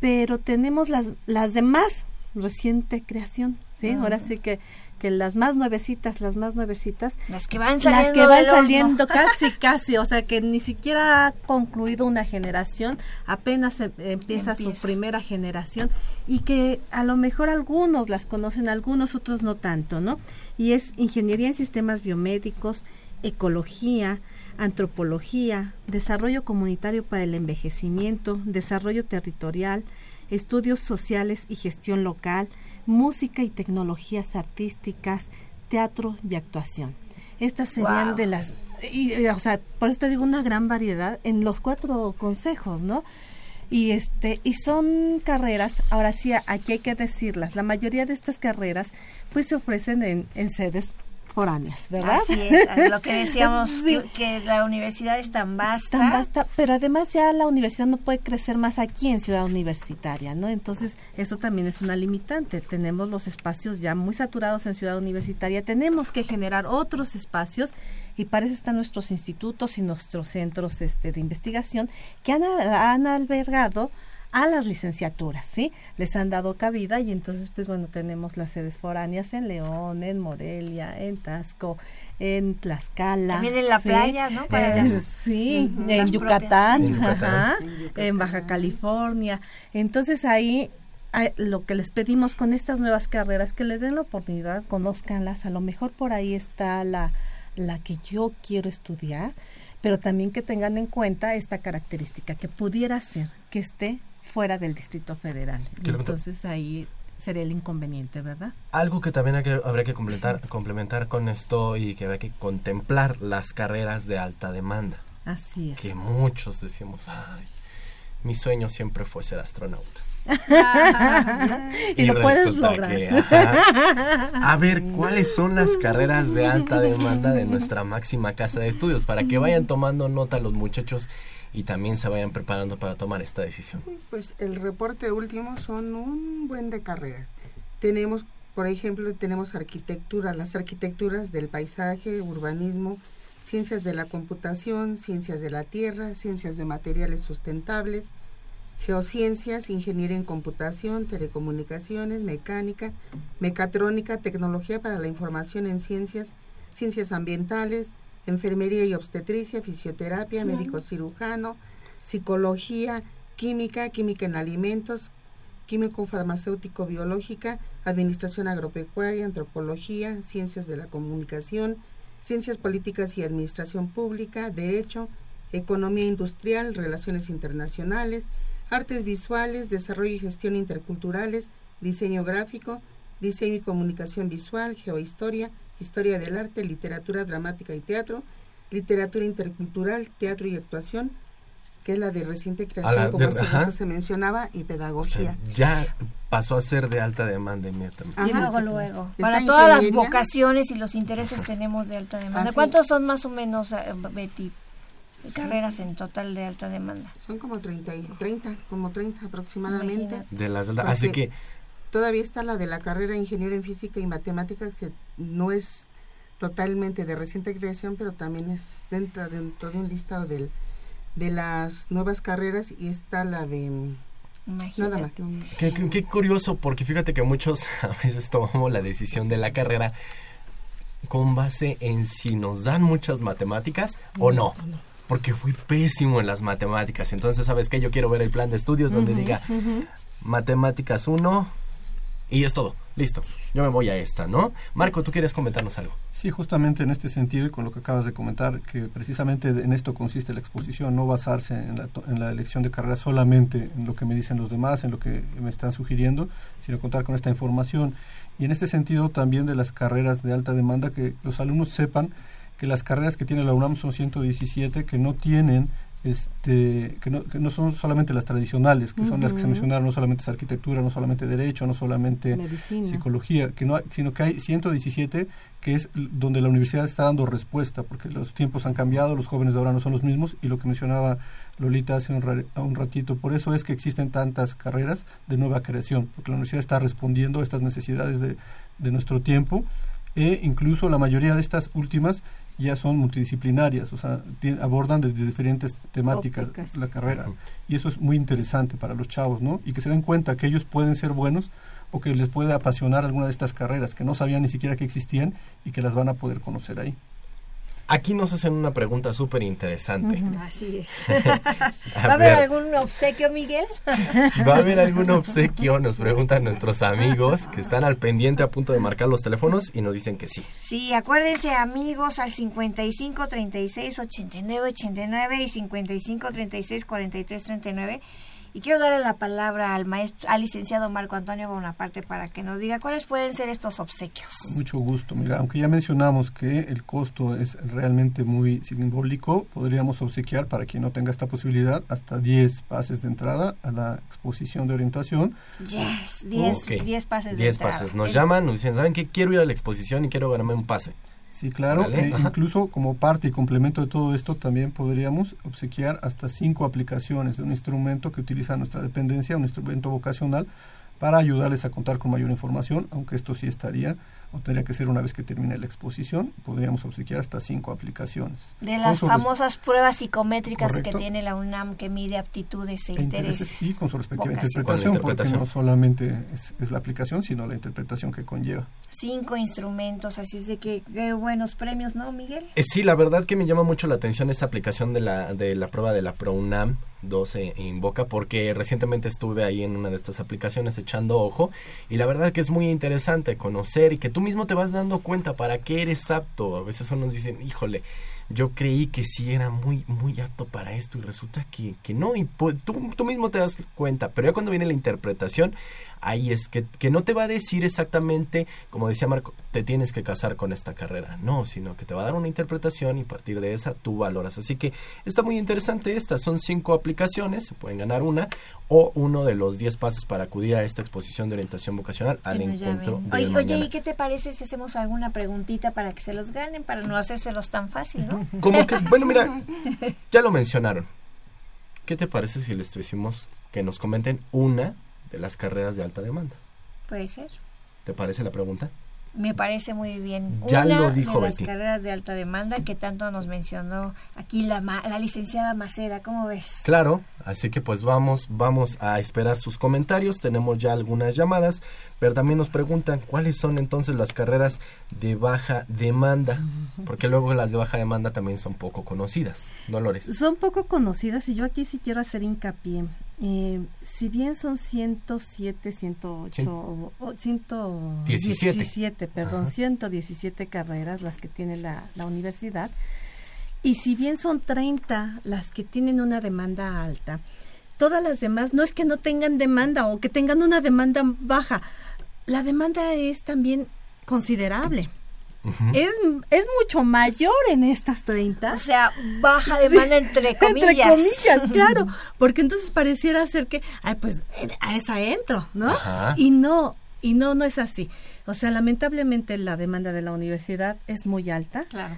Pero tenemos las, las demás reciente creación, ¿sí? Ahora sí que que las más nuevecitas, las más nuevecitas, las que van saliendo, las que van saliendo casi, casi, o sea que ni siquiera ha concluido una generación, apenas em, empieza, su primera generación y que a lo mejor algunos las conocen, algunos otros no tanto, ¿no? Y es ingeniería en sistemas biomédicos, ecología, antropología, desarrollo comunitario para el envejecimiento, desarrollo territorial, estudios sociales y gestión local, música y tecnologías artísticas, teatro y actuación. Estas serían de las, y, o sea, por eso te digo una gran variedad en los cuatro consejos, ¿no? Y este, y son carreras, ahora sí, aquí hay que decirlas, la mayoría de estas carreras pues se ofrecen en, en sedes ¿verdad? Así es, lo que decíamos, que, la universidad es tan vasta. Tan vasta, pero además ya la universidad no puede crecer más aquí en Ciudad Universitaria, ¿no? Entonces, eso también es una limitante. Tenemos los espacios ya muy saturados en Ciudad Universitaria, tenemos que generar otros espacios y para eso están nuestros institutos y nuestros centros este, de investigación que han, han albergado a las licenciaturas, ¿sí? Les han dado cabida y entonces, pues bueno, tenemos las sedes foráneas en León, en Morelia, en Tasco, en Tlaxcala. También en la playa, ¿no? Eh, sí, en, Yucatán, Ajá, en Baja California. Entonces ahí lo que les pedimos con estas nuevas carreras, que les den la oportunidad, conozcanlas, a lo mejor por ahí está la, la que yo quiero estudiar, pero también que tengan en cuenta esta característica, que pudiera ser que esté fuera del Distrito Federal. entonces ahí sería el inconveniente, ¿verdad? Algo que también habría que complementar, complementar con esto y que habría que contemplar las carreras de alta demanda. Así es. Que muchos decimos, ay, mi sueño siempre fue ser astronauta. y, lo puedes lograr. a ver, ¿cuáles son las carreras de alta demanda de nuestra máxima casa de estudios? Para que vayan tomando nota los muchachos y también se vayan preparando para tomar esta decisión? Pues el reporte último son un buen de carreras. Tenemos, por ejemplo, tenemos arquitectura, las arquitecturas del paisaje, urbanismo, ciencias de la computación, ciencias de la tierra, ciencias de materiales sustentables, geociencias, ingeniería en computación, telecomunicaciones, mecánica, mecatrónica, tecnología para la información en ciencias, ciencias ambientales, enfermería y obstetricia, fisioterapia, médico cirujano, psicología, química, química en alimentos, químico farmacéutico biológica, administración agropecuaria, antropología, ciencias de la comunicación, ciencias políticas y administración pública, derecho, economía industrial, relaciones internacionales, artes visuales, desarrollo y gestión interculturales, diseño gráfico, diseño y comunicación visual, geohistoria, historia del arte, literatura dramática y teatro, literatura intercultural, teatro y actuación, que es la de reciente creación, como se mencionaba, y pedagogía. ya pasó a ser de alta demanda inmediatamente. Y luego, luego. Para todas las vocaciones y los intereses tenemos de alta demanda. ¿Cuántos son más o menos, eh, Betty, carreras en total de alta demanda? Son como 30, 30 como 30 aproximadamente. De las así que Todavía está la de la carrera de ingeniero en física y matemáticas, que no es totalmente de reciente creación, pero también es dentro, dentro de un listado del de las nuevas carreras y está la de nada más. Qué, qué- qué curioso, porque fíjate que muchos a veces tomamos la decisión de la carrera con base en si nos dan muchas matemáticas o no. Porque fui pésimo en las matemáticas. Entonces, ¿sabes qué? Yo quiero ver el plan de estudios donde diga matemáticas 1 y es todo. Listo. Yo me voy a esta, ¿no? Marco, ¿tú quieres comentarnos algo? Sí, justamente en este sentido y con lo que acabas de comentar, que precisamente en esto consiste la exposición, no basarse en la, en la elección de carrera solamente en lo que me dicen los demás, en lo que me están sugiriendo, sino contar con esta información. Y en este sentido también de las carreras de alta demanda, que los alumnos sepan que las carreras que tiene la UNAM son 117, que no tienen este que no, que no son solamente las tradicionales, que son las que se mencionaron, no solamente es arquitectura, no solamente derecho, no solamente Medicina. psicología, que no hay- sino que hay 117 que es donde la universidad está dando respuesta, porque los tiempos han cambiado, los jóvenes de ahora no son los mismos y lo que mencionaba Lolita hace un, un ratito, por eso es que existen tantas carreras de nueva creación, porque la universidad está respondiendo a estas necesidades de, de nuestro tiempo e incluso la mayoría de estas últimas ya son multidisciplinarias, o sea, abordan desde diferentes temáticas Ópticas. la carrera. Y eso es muy interesante para los chavos, ¿no? Y que se den cuenta que ellos pueden ser buenos o que les puede apasionar alguna de estas carreras que no sabían ni siquiera que existían y que las van a poder conocer ahí. Aquí nos hacen una pregunta súper interesante. Así es. ¿Va a haber algún obsequio, Miguel? ¿Va a haber algún obsequio? Nos preguntan nuestros amigos que están al pendiente a punto de marcar los teléfonos y nos dicen que sí. Sí, acuérdense amigos al 55 36 89 89 y 55 36 43 39. Y quiero darle la palabra al maestro, al licenciado Marco Antonio Bonaparte para que nos diga cuáles pueden ser estos obsequios. Con mucho gusto. Mira, aunque ya mencionamos que el costo es realmente muy simbólico, podríamos obsequiar para quien no tenga esta posibilidad hasta 10 pases de entrada a la exposición de orientación. Yes, 10 Ok. 10 pases de 10 entrada. pases. Nos El- llaman, nos dicen, ¿saben qué? Quiero ir a la exposición y quiero ganarme un pase. Sí, claro. Vale, e ajá. incluso como parte y complemento de todo esto, también podríamos obsequiar hasta cinco aplicaciones de un instrumento que utiliza nuestra dependencia, un instrumento vocacional, para ayudarles a contar con mayor información, aunque esto sí estaría o tendría que ser una vez que termine la exposición, podríamos obsequiar hasta cinco aplicaciones. De las famosas pruebas psicométricas que Correcto. tiene la UNAM que mide aptitudes e, e intereses intereses. y con su respectiva interpretación, interpretación. porque no solamente es, es la aplicación, sino la interpretación que conlleva. Cinco instrumentos, así es de que qué buenos premios, ¿no, Miguel? Eh, sí, la verdad que me llama mucho la atención esta aplicación de la, de la prueba de la ProUNAM 12 en Boca porque recientemente estuve ahí en una de estas aplicaciones echando ojo y la verdad que es muy interesante conocer y que tú mismo te vas dando cuenta para qué eres apto. A veces unos dicen, híjole, yo creí que sí era muy, muy apto para esto y resulta que, que no y pu- tú, tú mismo te das cuenta, pero ya cuando viene la interpretación, ahí es que, que no te va a decir exactamente, como decía Marco, te tienes que casar con esta carrera, no, sino que te va a dar una interpretación y a partir de esa tú valoras. Así que está muy interesante esta, son cinco aplicaciones, se pueden ganar una o uno de los 10 pases para acudir a esta exposición de orientación vocacional al encuentro del Oye, oye. ¿y qué te parece si hacemos alguna preguntita para que se los ganen, para no hacérselos tan fácil, no? Como que, bueno, mira, ya lo mencionaron. ¿Qué te parece si les decimos que nos comenten una de las carreras de alta demanda? Puede ser. ¿Te parece la pregunta? Me parece muy bien. Ya Una lo dijo de las carreras de alta demanda que tanto nos mencionó aquí la, ma- la licenciada Macera, ¿cómo ves? Claro, así que pues vamos, vamos a esperar sus comentarios. Tenemos ya algunas llamadas, pero también nos preguntan cuáles son entonces las carreras de baja demanda, porque luego las de baja demanda también son poco conocidas. Dolores. Son poco conocidas y yo aquí sí quiero hacer hincapié. Eh, si bien son 107, 108, Cien- o- o 117, 17. perdón, Ajá. 117 carreras las que tiene la, la universidad. Y si bien son 30 las que tienen una demanda alta, todas las demás no es que no tengan demanda o que tengan una demanda baja. La demanda es también considerable. Es, es mucho mayor en estas 30. O sea, baja demanda entre comillas. Entre comillas, claro. Porque entonces pareciera ser que, ay, pues a esa entro, ¿no? Ajá. Y no, y no, no es así. O sea, lamentablemente la demanda de la universidad es muy alta. Claro.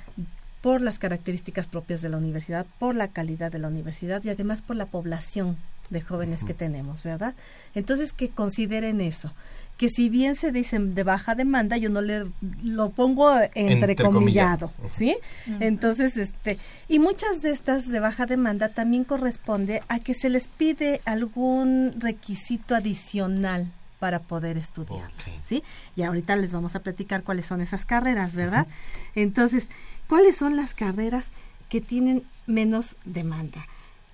Por las características propias de la universidad, por la calidad de la universidad y además por la población de jóvenes que tenemos, ¿verdad? Entonces que consideren eso, que si bien se dicen de baja demanda, yo no le lo pongo entrecomillado, ¿sí? Entonces, este, y muchas de estas de baja demanda también corresponde a que se les pide algún requisito adicional para poder estudiar, ¿sí? Y ahorita les vamos a platicar cuáles son esas carreras, ¿verdad? Entonces, ¿cuáles son las carreras que tienen menos demanda?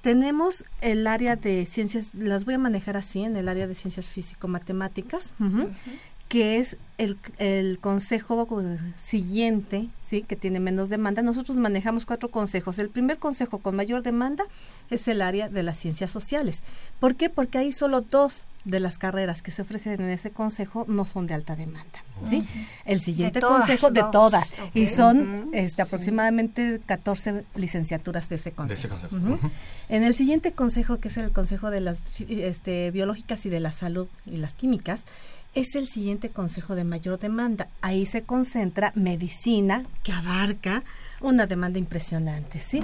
Tenemos el área de ciencias, las voy a manejar así, en el área de ciencias físico-matemáticas, que es el, el consejo siguiente, ¿sí? que tiene menos demanda. Nosotros manejamos cuatro consejos. El primer consejo con mayor demanda es el área de las ciencias sociales. ¿Por qué? Porque hay solo dos de las carreras que se ofrecen en ese consejo no son de alta demanda. ¿sí? El siguiente consejo de todas. Y son este, aproximadamente 14 licenciaturas de ese consejo. En el siguiente consejo, que es el consejo de las este, biológicas y de la salud y las químicas, es el siguiente consejo de mayor demanda. Ahí se concentra medicina, que abarca una demanda impresionante, ¿sí?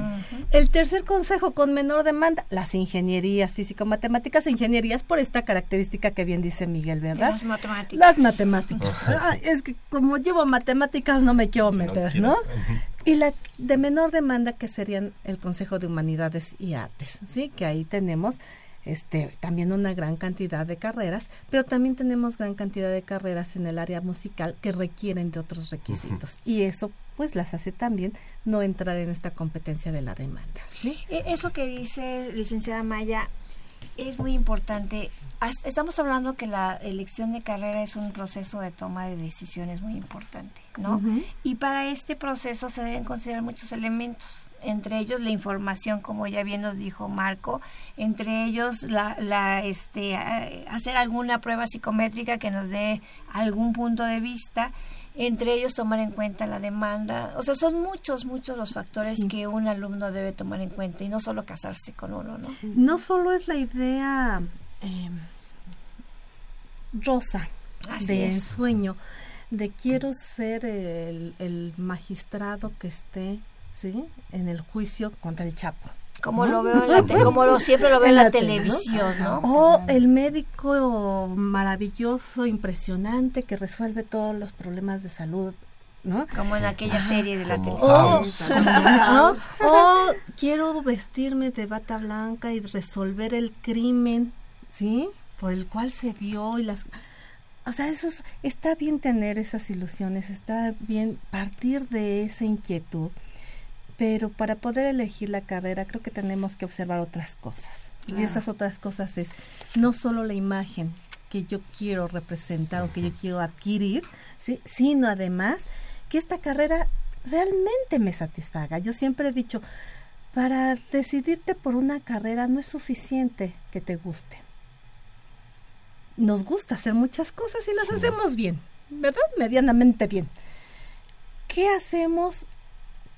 El tercer consejo con menor demanda, las ingenierías físico-matemáticas, ingenierías por esta característica que bien dice Miguel, ¿verdad? Las matemáticas. Las matemáticas. es que como llevo matemáticas no me quiero meter, ¿no? Y la de menor demanda que serían el Consejo de Humanidades y Artes, ¿sí? Que ahí tenemos este, también una gran cantidad de carreras, pero también tenemos gran cantidad de carreras en el área musical que requieren de otros requisitos. Y eso pues las hace también no entrar en esta competencia de la demanda. E, eso que dice licenciada Maya es muy importante. Estamos hablando que la elección de carrera es un proceso de toma de decisiones muy importante, ¿no? Y para este proceso se deben considerar muchos elementos entre ellos la información, como ya bien nos dijo Marco, entre ellos la, la este, hacer alguna prueba psicométrica que nos dé algún punto de vista, entre ellos tomar en cuenta la demanda, o sea, son muchos, muchos los factores que un alumno debe tomar en cuenta y no solo casarse con uno, ¿no? No solo es la idea eh, rosa de sueño, de quiero ser el, el magistrado que esté ¿sí? En el juicio contra el Chapo. Como lo veo en la como lo siempre lo veo en la, televisión, ¿no? O el médico maravilloso, impresionante que resuelve todos los problemas de salud ¿no? Como en aquella serie de la televisión. O, quiero vestirme de bata blanca y resolver el crimen, ¿sí? Por el cual se dio y las... O sea, eso está bien tener esas ilusiones, está bien partir de esa inquietud pero para poder elegir la carrera creo que tenemos que observar otras cosas. Y esas otras cosas es no solo la imagen que yo quiero representar o que yo quiero adquirir, ¿sí? sino además que esta carrera realmente me satisfaga. Yo siempre he dicho, para decidirte por una carrera no es suficiente que te guste. Nos gusta hacer muchas cosas y las hacemos bien, ¿verdad? Medianamente bien. ¿Qué hacemos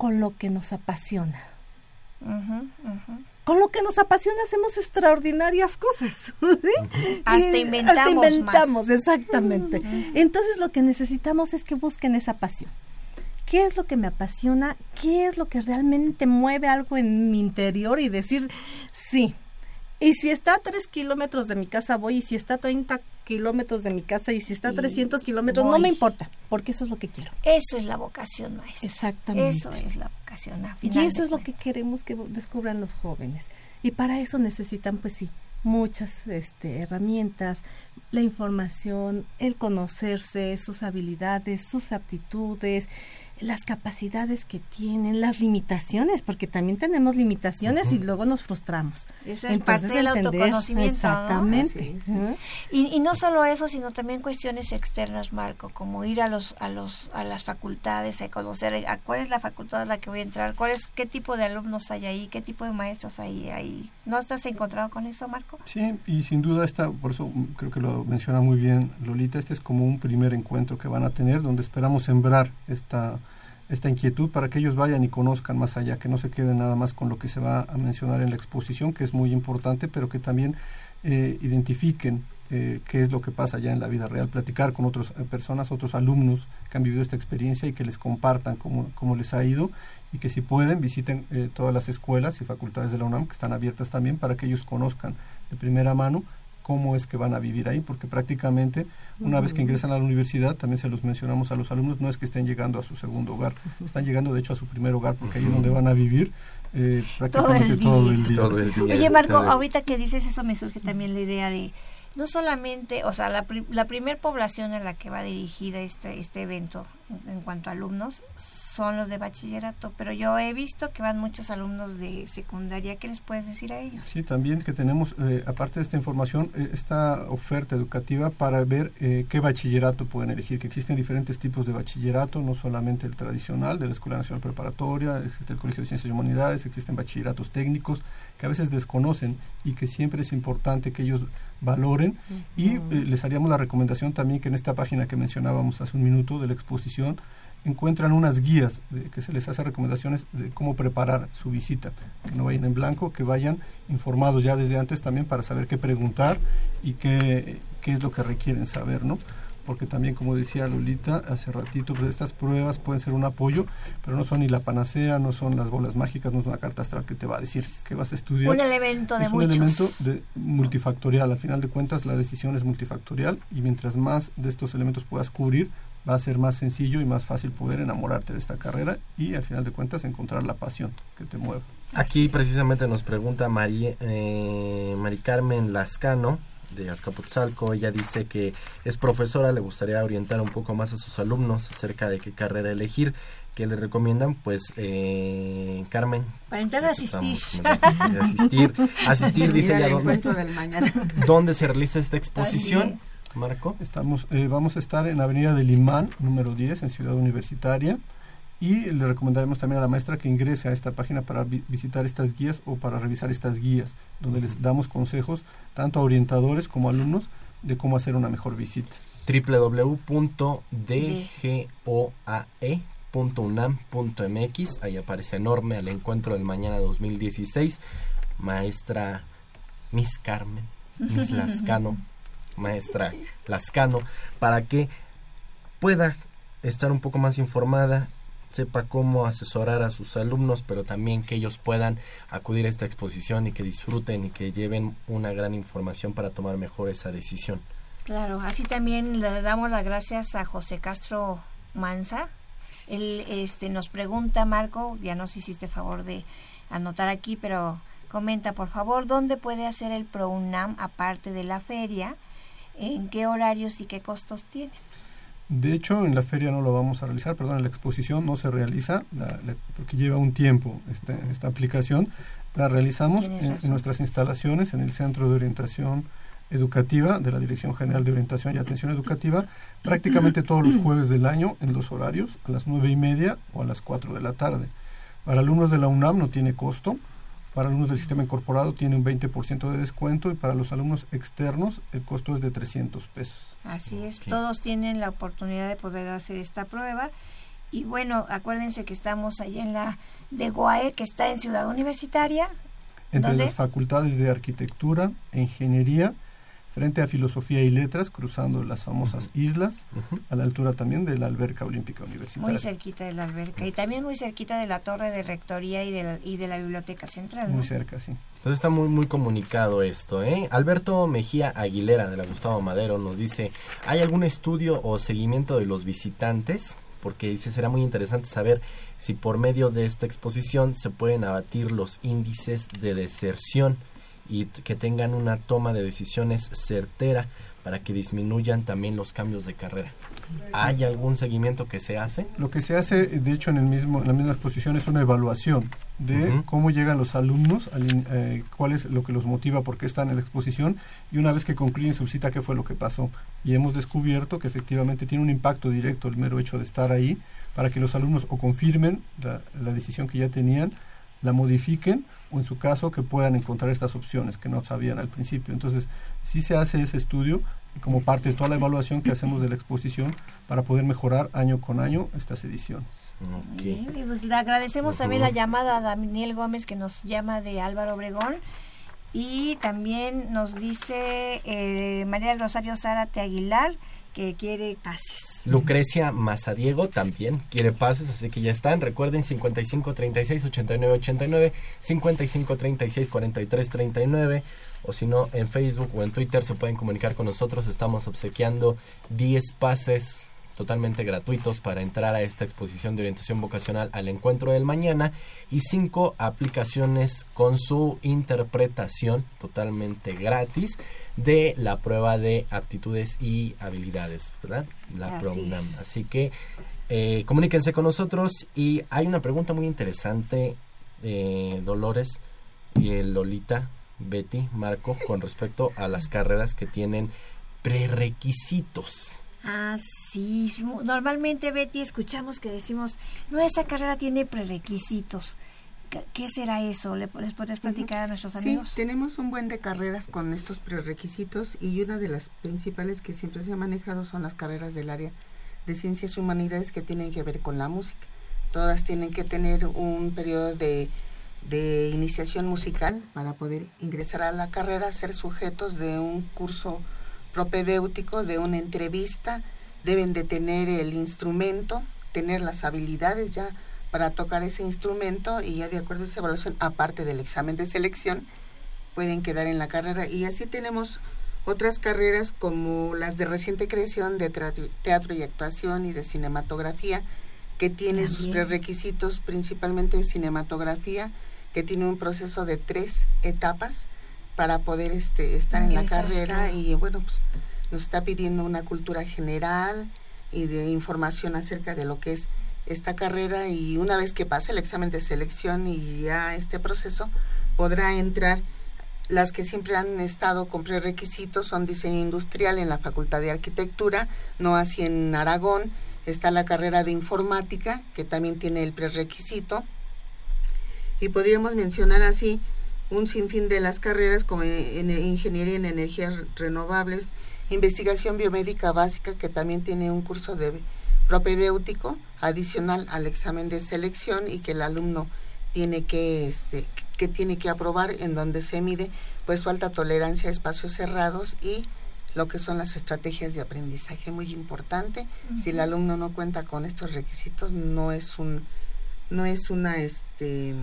con lo que nos apasiona. Con lo que nos apasiona hacemos extraordinarias cosas. Hasta inventamos. Hasta inventamos, exactamente. Entonces lo que necesitamos es que busquen esa pasión. ¿Qué es lo que me apasiona? ¿Qué es lo que realmente mueve algo en mi interior? Y decir, sí, y si está a tres kilómetros de mi casa voy, y si está a 30 kilómetros de mi casa, y si está a 300 kilómetros, no me importa, porque eso es lo que quiero. Eso es la vocación, maestra. Exactamente. Eso es la vocación. y eso es lo que queremos que descubran los jóvenes. Y para eso necesitan, pues sí, muchas este, herramientas, la información, el conocerse, sus habilidades, sus aptitudes, las capacidades que tienen, las limitaciones, porque también tenemos limitaciones y luego nos frustramos. Eso es parte del autoconocimiento. Exactamente. Y, y, no solo eso, sino también cuestiones externas, Marco, como ir a los a los a las facultades, a conocer a cuál es la facultad a la que voy a entrar, cuál es qué tipo de alumnos hay ahí, qué tipo de maestros hay ahí. ¿No estás encontrado con eso, Marco? Sí, y sin duda está, por eso creo que lo menciona muy bien Lolita, este es como un primer encuentro que van a tener donde esperamos sembrar esta esta inquietud para que ellos vayan y conozcan más allá, que no se queden nada más con lo que se va a mencionar en la exposición, que es muy importante, pero que también eh, identifiquen eh, qué es lo que pasa ya en la vida real, platicar con otras eh, personas, otros alumnos que han vivido esta experiencia y que les compartan cómo, cómo les ha ido y que si pueden visiten todas las escuelas y facultades de la UNAM que están abiertas también para que ellos conozcan de primera mano cómo es que van a vivir ahí, porque prácticamente una vez que ingresan a la universidad, también se los mencionamos a los alumnos, no es que estén llegando a su segundo hogar, están llegando de hecho a su primer hogar, porque ahí es donde van a vivir eh, prácticamente todo el, todo el día. Oye Marco, ahorita que dices eso me surge también la idea de no solamente, o sea, la, la primer población a la que va dirigida este, este evento en cuanto a alumnos son los de bachillerato, pero yo he visto que van muchos alumnos de secundaria. ¿Qué les puedes decir a ellos? Sí, también que tenemos, eh, aparte de esta información, eh, esta oferta educativa para ver eh, qué bachillerato pueden elegir, que existen diferentes tipos de bachillerato, no solamente el tradicional de la Escuela Nacional Preparatoria, existe el Colegio de Ciencias y Humanidades, existen bachilleratos técnicos que a veces desconocen y que siempre es importante que ellos valoren. Y les haríamos la recomendación también que en esta página que mencionábamos hace un minuto de la exposición encuentran unas guías de, que se les hace recomendaciones de cómo preparar su visita, que no vayan en blanco, que vayan informados ya desde antes también para saber qué preguntar y qué, qué es lo que requieren saber, ¿no? Porque también, como decía Lolita hace ratito, pues estas pruebas pueden ser un apoyo, pero no son ni la panacea, no son las bolas mágicas, no es una carta astral que te va a decir que vas a estudiar. Un elemento de es un elemento de multifactorial. Al final de cuentas, la decisión es multifactorial y mientras más de estos elementos puedas cubrir, va a ser más sencillo y más fácil poder enamorarte de esta carrera y al final de cuentas encontrar la pasión que te mueve. Aquí precisamente nos pregunta Mari, eh, Mari Carmen Lascano de Azcapotzalco. Ella dice que es profesora, le gustaría orientar un poco más a sus alumnos acerca de qué carrera elegir. que le recomiendan? Pues, eh, Carmen. Para entrar a asistir. asistir. Asistir, dice ella. ¿dónde, ¿Dónde se realiza esta exposición? Marco. Estamos, eh, vamos a estar en Avenida del Imán, número 10, en Ciudad Universitaria. Y le recomendaremos también a la maestra que ingrese a esta página para visitar estas guías o para revisar estas guías, donde les damos consejos tanto a orientadores como a alumnos de cómo hacer una mejor visita. www.dgoae.unam.mx Ahí aparece enorme al encuentro del mañana 2016. Maestra Miss Carmen, Miss Lascano maestra Lascano, para que pueda estar un poco más informada, sepa cómo asesorar a sus alumnos, pero también que ellos puedan acudir a esta exposición y que disfruten y que lleven una gran información para tomar mejor esa decisión. Claro, así también le damos las gracias a José Castro Manza. Él este, nos pregunta, Marco, ya nos hiciste favor de anotar aquí, pero comenta por favor, ¿dónde puede hacer el ProUNAM aparte de la feria? en qué horarios y qué costos tiene. De hecho, en la feria no lo vamos a realizar, perdón, en la exposición no se realiza, porque lleva un tiempo este, esta aplicación. La realizamos en, nuestras instalaciones, en el Centro de Orientación Educativa de la Dirección General de Orientación y Atención Educativa, prácticamente todos los jueves del año, en dos horarios, a las nueve y media o a las cuatro de la tarde. Para alumnos de la UNAM no tiene costo, para alumnos del sistema incorporado tiene un 20% de descuento y para los alumnos externos el costo es de 300 pesos. Así es, todos tienen la oportunidad de poder hacer esta prueba. Y bueno, acuérdense que estamos allá en la de Guae, que está en Ciudad Universitaria. Entre las facultades de arquitectura, ingeniería frente a Filosofía y Letras, cruzando las famosas islas, a la altura también de la Alberca Olímpica Universitaria. Muy cerquita de la alberca y también muy cerquita de la torre de rectoría y de la, y de la biblioteca central. Muy cerca, sí. Entonces está muy muy comunicado esto, ¿eh? Alberto Mejía Aguilera de la Gustavo Madero nos dice, ¿hay algún estudio o seguimiento de los visitantes? Porque dice, será muy interesante saber si por medio de esta exposición se pueden abatir los índices de deserción y que tengan una toma de decisiones certera para que disminuyan también los cambios de carrera. ¿Hay algún seguimiento que se hace? Lo que se hace, de hecho, en, el mismo, en la misma exposición es una evaluación de cómo llegan los alumnos, eh, cuál es lo que los motiva, por qué están en la exposición y una vez que concluyen su cita, qué fue lo que pasó. Y hemos descubierto que efectivamente tiene un impacto directo el mero hecho de estar ahí para que los alumnos o confirmen la, la decisión que ya tenían la modifiquen o en su caso que puedan encontrar estas opciones que no sabían al principio. Entonces, sí se hace ese estudio como parte de toda la evaluación que hacemos de la exposición para poder mejorar año con año estas ediciones. pues le agradecemos también la llamada a Daniel Gómez que nos llama de Álvaro Obregón y también nos dice eh, María del Rosario Zárate Aguilar que quiere pases. Lucrecia Mazadiego también quiere pases, así que ya están. Recuerden 55 36 89 89, 55 36 43 39 o si no en Facebook o en Twitter se pueden comunicar con nosotros. Estamos obsequiando 10 pases totalmente gratuitos para entrar a esta exposición de orientación vocacional al encuentro del mañana y cinco aplicaciones con su interpretación totalmente gratis de la prueba de aptitudes y habilidades, ¿verdad? La PROUNAM. Así que eh, comuníquense con nosotros y hay una pregunta muy interesante, eh, Dolores, y Lolita, Betty, Marco, con respecto a las carreras que tienen prerequisitos. Ah, sí. sí, Normalmente, Betty, escuchamos que decimos, no, esa carrera tiene prerequisitos. ¿Qué- ¿Qué será eso? ¿Le, ¿Les podrías platicar a nuestros Sí, amigos? tenemos un buen de carreras con estos prerequisitos y una de las principales que siempre se ha manejado son las carreras del área de ciencias y humanidades que tienen que ver con la música. Todas tienen que tener un periodo de, de iniciación musical para poder ingresar a la carrera, ser sujetos de un curso propedéutico, de una entrevista, deben de tener el instrumento, tener las habilidades ya para tocar ese instrumento y ya de acuerdo a esa evaluación, aparte del examen de selección, pueden quedar en la carrera. Y así tenemos otras carreras como las de reciente creación de teatro, y actuación y de cinematografía, que tiene sus También. requisitos principalmente en cinematografía, que tiene un proceso de tres etapas para poder este, estar en la carrera y bueno, pues nos está pidiendo una cultura general y de información acerca de lo que es esta carrera y una vez que pase el examen de selección y ya este proceso podrá entrar. Las que siempre han estado con prerequisitos son diseño industrial en la Facultad de Arquitectura, no así en Aragón, está la carrera de informática que también tiene el prerequisito. Y podríamos mencionar así un sinfín de las carreras como en ingeniería en energías renovables, investigación biomédica básica que también tiene un curso de propedéutico adicional al examen de selección y que el alumno tiene que este que tiene que aprobar en donde se mide pues su alta tolerancia a espacios cerrados y lo que son las estrategias de aprendizaje. Muy importante. Si el alumno no cuenta con estos requisitos no es un no es una este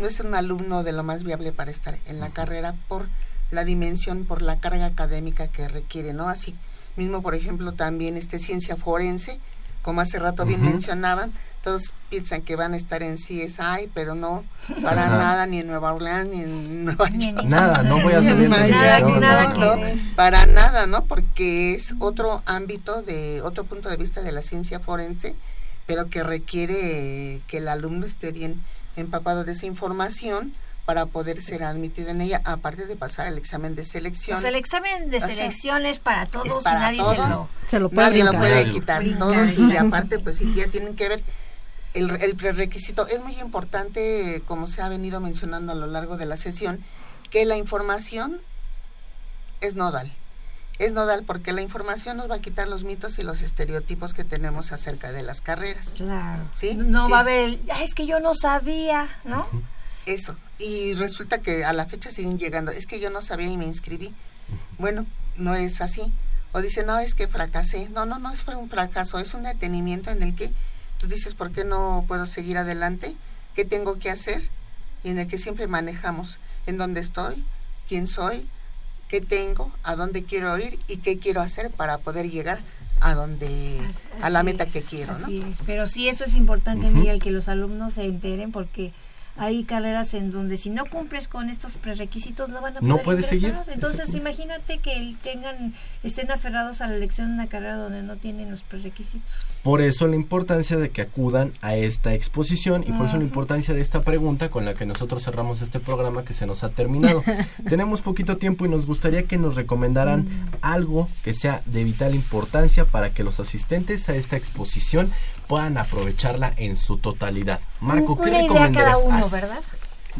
no es un alumno de lo más viable para estar en la carrera por la dimensión, por la carga académica que requiere, ¿no? Así mismo, por ejemplo, también este ciencia forense, como hace rato bien mencionaban, todos piensan que van a estar en CSI, pero no, para Ajá. nada, ni en Nueva Orleans, ni en Nueva York. Nada, no voy a Ni en salir nada, no, no, no. para nada, ¿no? Porque es otro ámbito, de otro punto de vista de la ciencia forense, pero que requiere que el alumno esté bien empapado de esa información para poder ser admitido en ella, aparte de pasar el examen de selección. O sea, el examen de O sea, selección es para todos es y para nadie todos, se lo... Se lo puede nadie lo puede quitar. Brincar, todos y aparte pues sí ya tienen que ver el, el prerequisito. Es muy importante como se ha venido mencionando a lo largo de la sesión que la información es nodal es nodal porque la información nos va a quitar los mitos y los estereotipos que tenemos acerca de las carreras Claro. ¿sí? No Sí. va a haber, el, "Ah, es que yo no sabía, ¿no? Eso. Y resulta que a la fecha siguen llegando. Es que yo no sabía y me inscribí. Bueno, no es así. O dice, no, es que fracasé. No, no, no es un fracaso, es un detenimiento en el que tú dices, ¿por qué no puedo seguir adelante? ¿Qué tengo que hacer? Y en el que siempre manejamos en dónde estoy, quién soy, qué tengo, a dónde quiero ir y qué quiero hacer para poder llegar a donde a la meta es, que quiero, ¿no? así es. Pero sí, eso es importante. Miguel, que los alumnos se enteren porque hay carreras en donde si no cumples con estos prerequisitos no van a poder No puedes seguir. Entonces, imagínate que tengan estén aferrados a la elección de una carrera donde no tienen los prerequisitos. Por eso la importancia de que acudan a esta exposición y por eso la importancia de esta pregunta con la que nosotros cerramos este programa que se nos ha terminado. Tenemos poquito tiempo y nos gustaría que nos recomendaran algo que sea de vital importancia para que los asistentes a esta exposición puedan aprovecharla en su totalidad. Marco, ¿qué una idea recomendarías? cada uno. ¿verdad?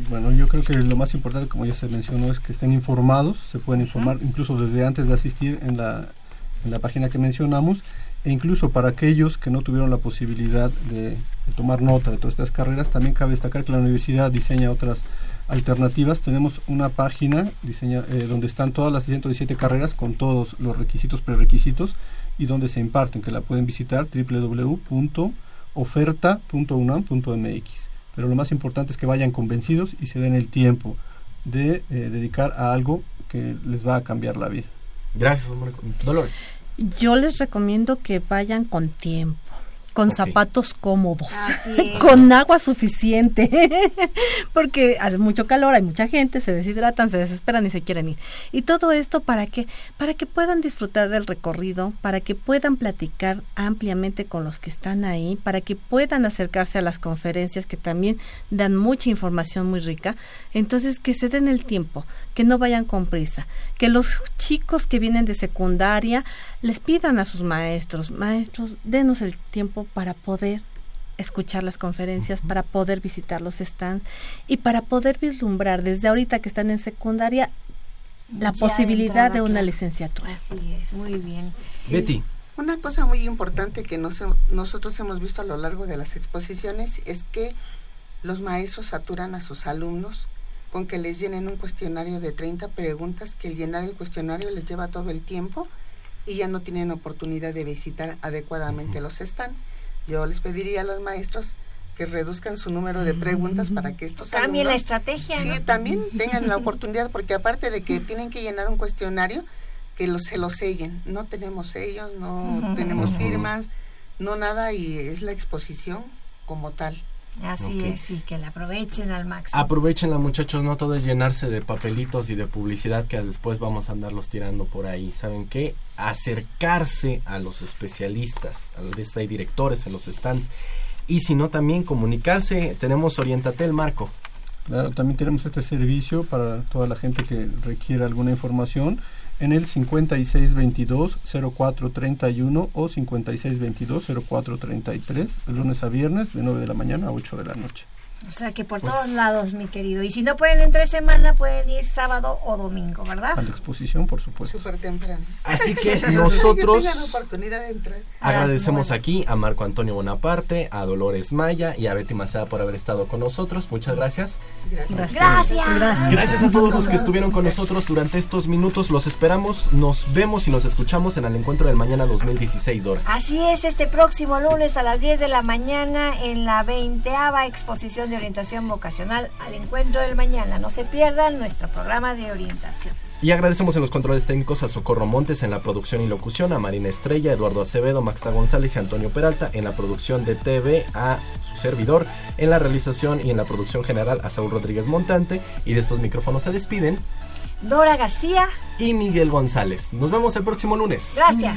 Bueno, yo creo que lo más importante, como ya se mencionó, es que estén informados, se pueden informar incluso desde antes de asistir en la, en la página que mencionamos, e incluso para aquellos que no tuvieron la posibilidad de, de tomar nota de todas estas carreras, también cabe destacar que la universidad diseña otras alternativas, tenemos una página diseña, eh, donde están todas las 117 carreras con todos los requisitos, prerequisitos y donde se imparten, que la pueden visitar www.oferta.unam.mx. Pero lo más importante es que vayan convencidos y se den el tiempo de eh, dedicar a algo que les va a cambiar la vida. Gracias, Dolores. Yo les recomiendo que vayan con tiempo con zapatos cómodos, con agua suficiente, porque hace mucho calor, hay mucha gente, se deshidratan, se desesperan y se quieren ir. Y todo esto para que para que puedan disfrutar del recorrido, para que puedan platicar ampliamente con los que están ahí, para que puedan acercarse a las conferencias que también dan mucha información muy rica. Entonces que se den el tiempo, que no vayan con prisa, que los chicos que vienen de secundaria les pidan a sus maestros, maestros, denos el tiempo para poder escuchar las conferencias, para poder visitar los stands y para poder vislumbrar desde ahorita que están en secundaria la posibilidad de una licenciatura. Así es, muy bien. Betty. Una cosa muy importante que nosotros hemos visto a lo largo de las exposiciones es que los maestros saturan a sus alumnos con que les llenen un cuestionario de 30 preguntas, que el llenar el cuestionario les lleva todo el tiempo y ya no tienen oportunidad de visitar adecuadamente los stands. Yo les pediría a los maestros que reduzcan su número de preguntas para que estos Cambien la estrategia. Sí, también tengan la oportunidad, porque aparte de que tienen que llenar un cuestionario, que los, se lo sellen. No tenemos sellos, no tenemos firmas, no nada, y es la exposición como tal. Así es, y que la aprovechen al máximo. Aprovechenla muchachos, no todo es llenarse de papelitos y de publicidad que después vamos a andarlos tirando por ahí. ¿Saben qué? Acercarse a los especialistas, a los hay directores en los stands. Y si no, también comunicarse. Tenemos Orientatel, Marco. Claro, también tenemos este servicio para toda la gente que requiera alguna información en el 5622-0431 o 5622-0433, de lunes a viernes, de 9 de la mañana a 8 de la noche. O sea que por pues todos lados, mi querido. Y si no pueden entre semana, pueden ir sábado o domingo, ¿verdad? A la exposición, por supuesto. Súper temprano. Así que nosotros oportunidad de entrar. agradecemos aquí a Marco Antonio Bonaparte, a Dolores Maya y a Betty Mazada por haber estado con nosotros. Muchas gracias. Gracias. Gracias. Gracias a todos los que estuvieron con nosotros durante estos minutos. Los esperamos, nos vemos y nos escuchamos en el encuentro del mañana 2016, Dora. Así es, este próximo lunes a las 10 de la mañana en la 20 exposición de orientación vocacional al encuentro del mañana. No se pierdan nuestro programa de orientación. Y agradecemos en los controles técnicos a Socorro Montes en la producción y locución, a Marina Estrella, Eduardo Acevedo, Maxta González y Antonio Peralta en la producción de TV, a su servidor en la realización y en la producción general a Saúl Rodríguez Montante. Y de estos micrófonos se despiden Dora García y Miguel González. Nos vemos el próximo lunes. Gracias.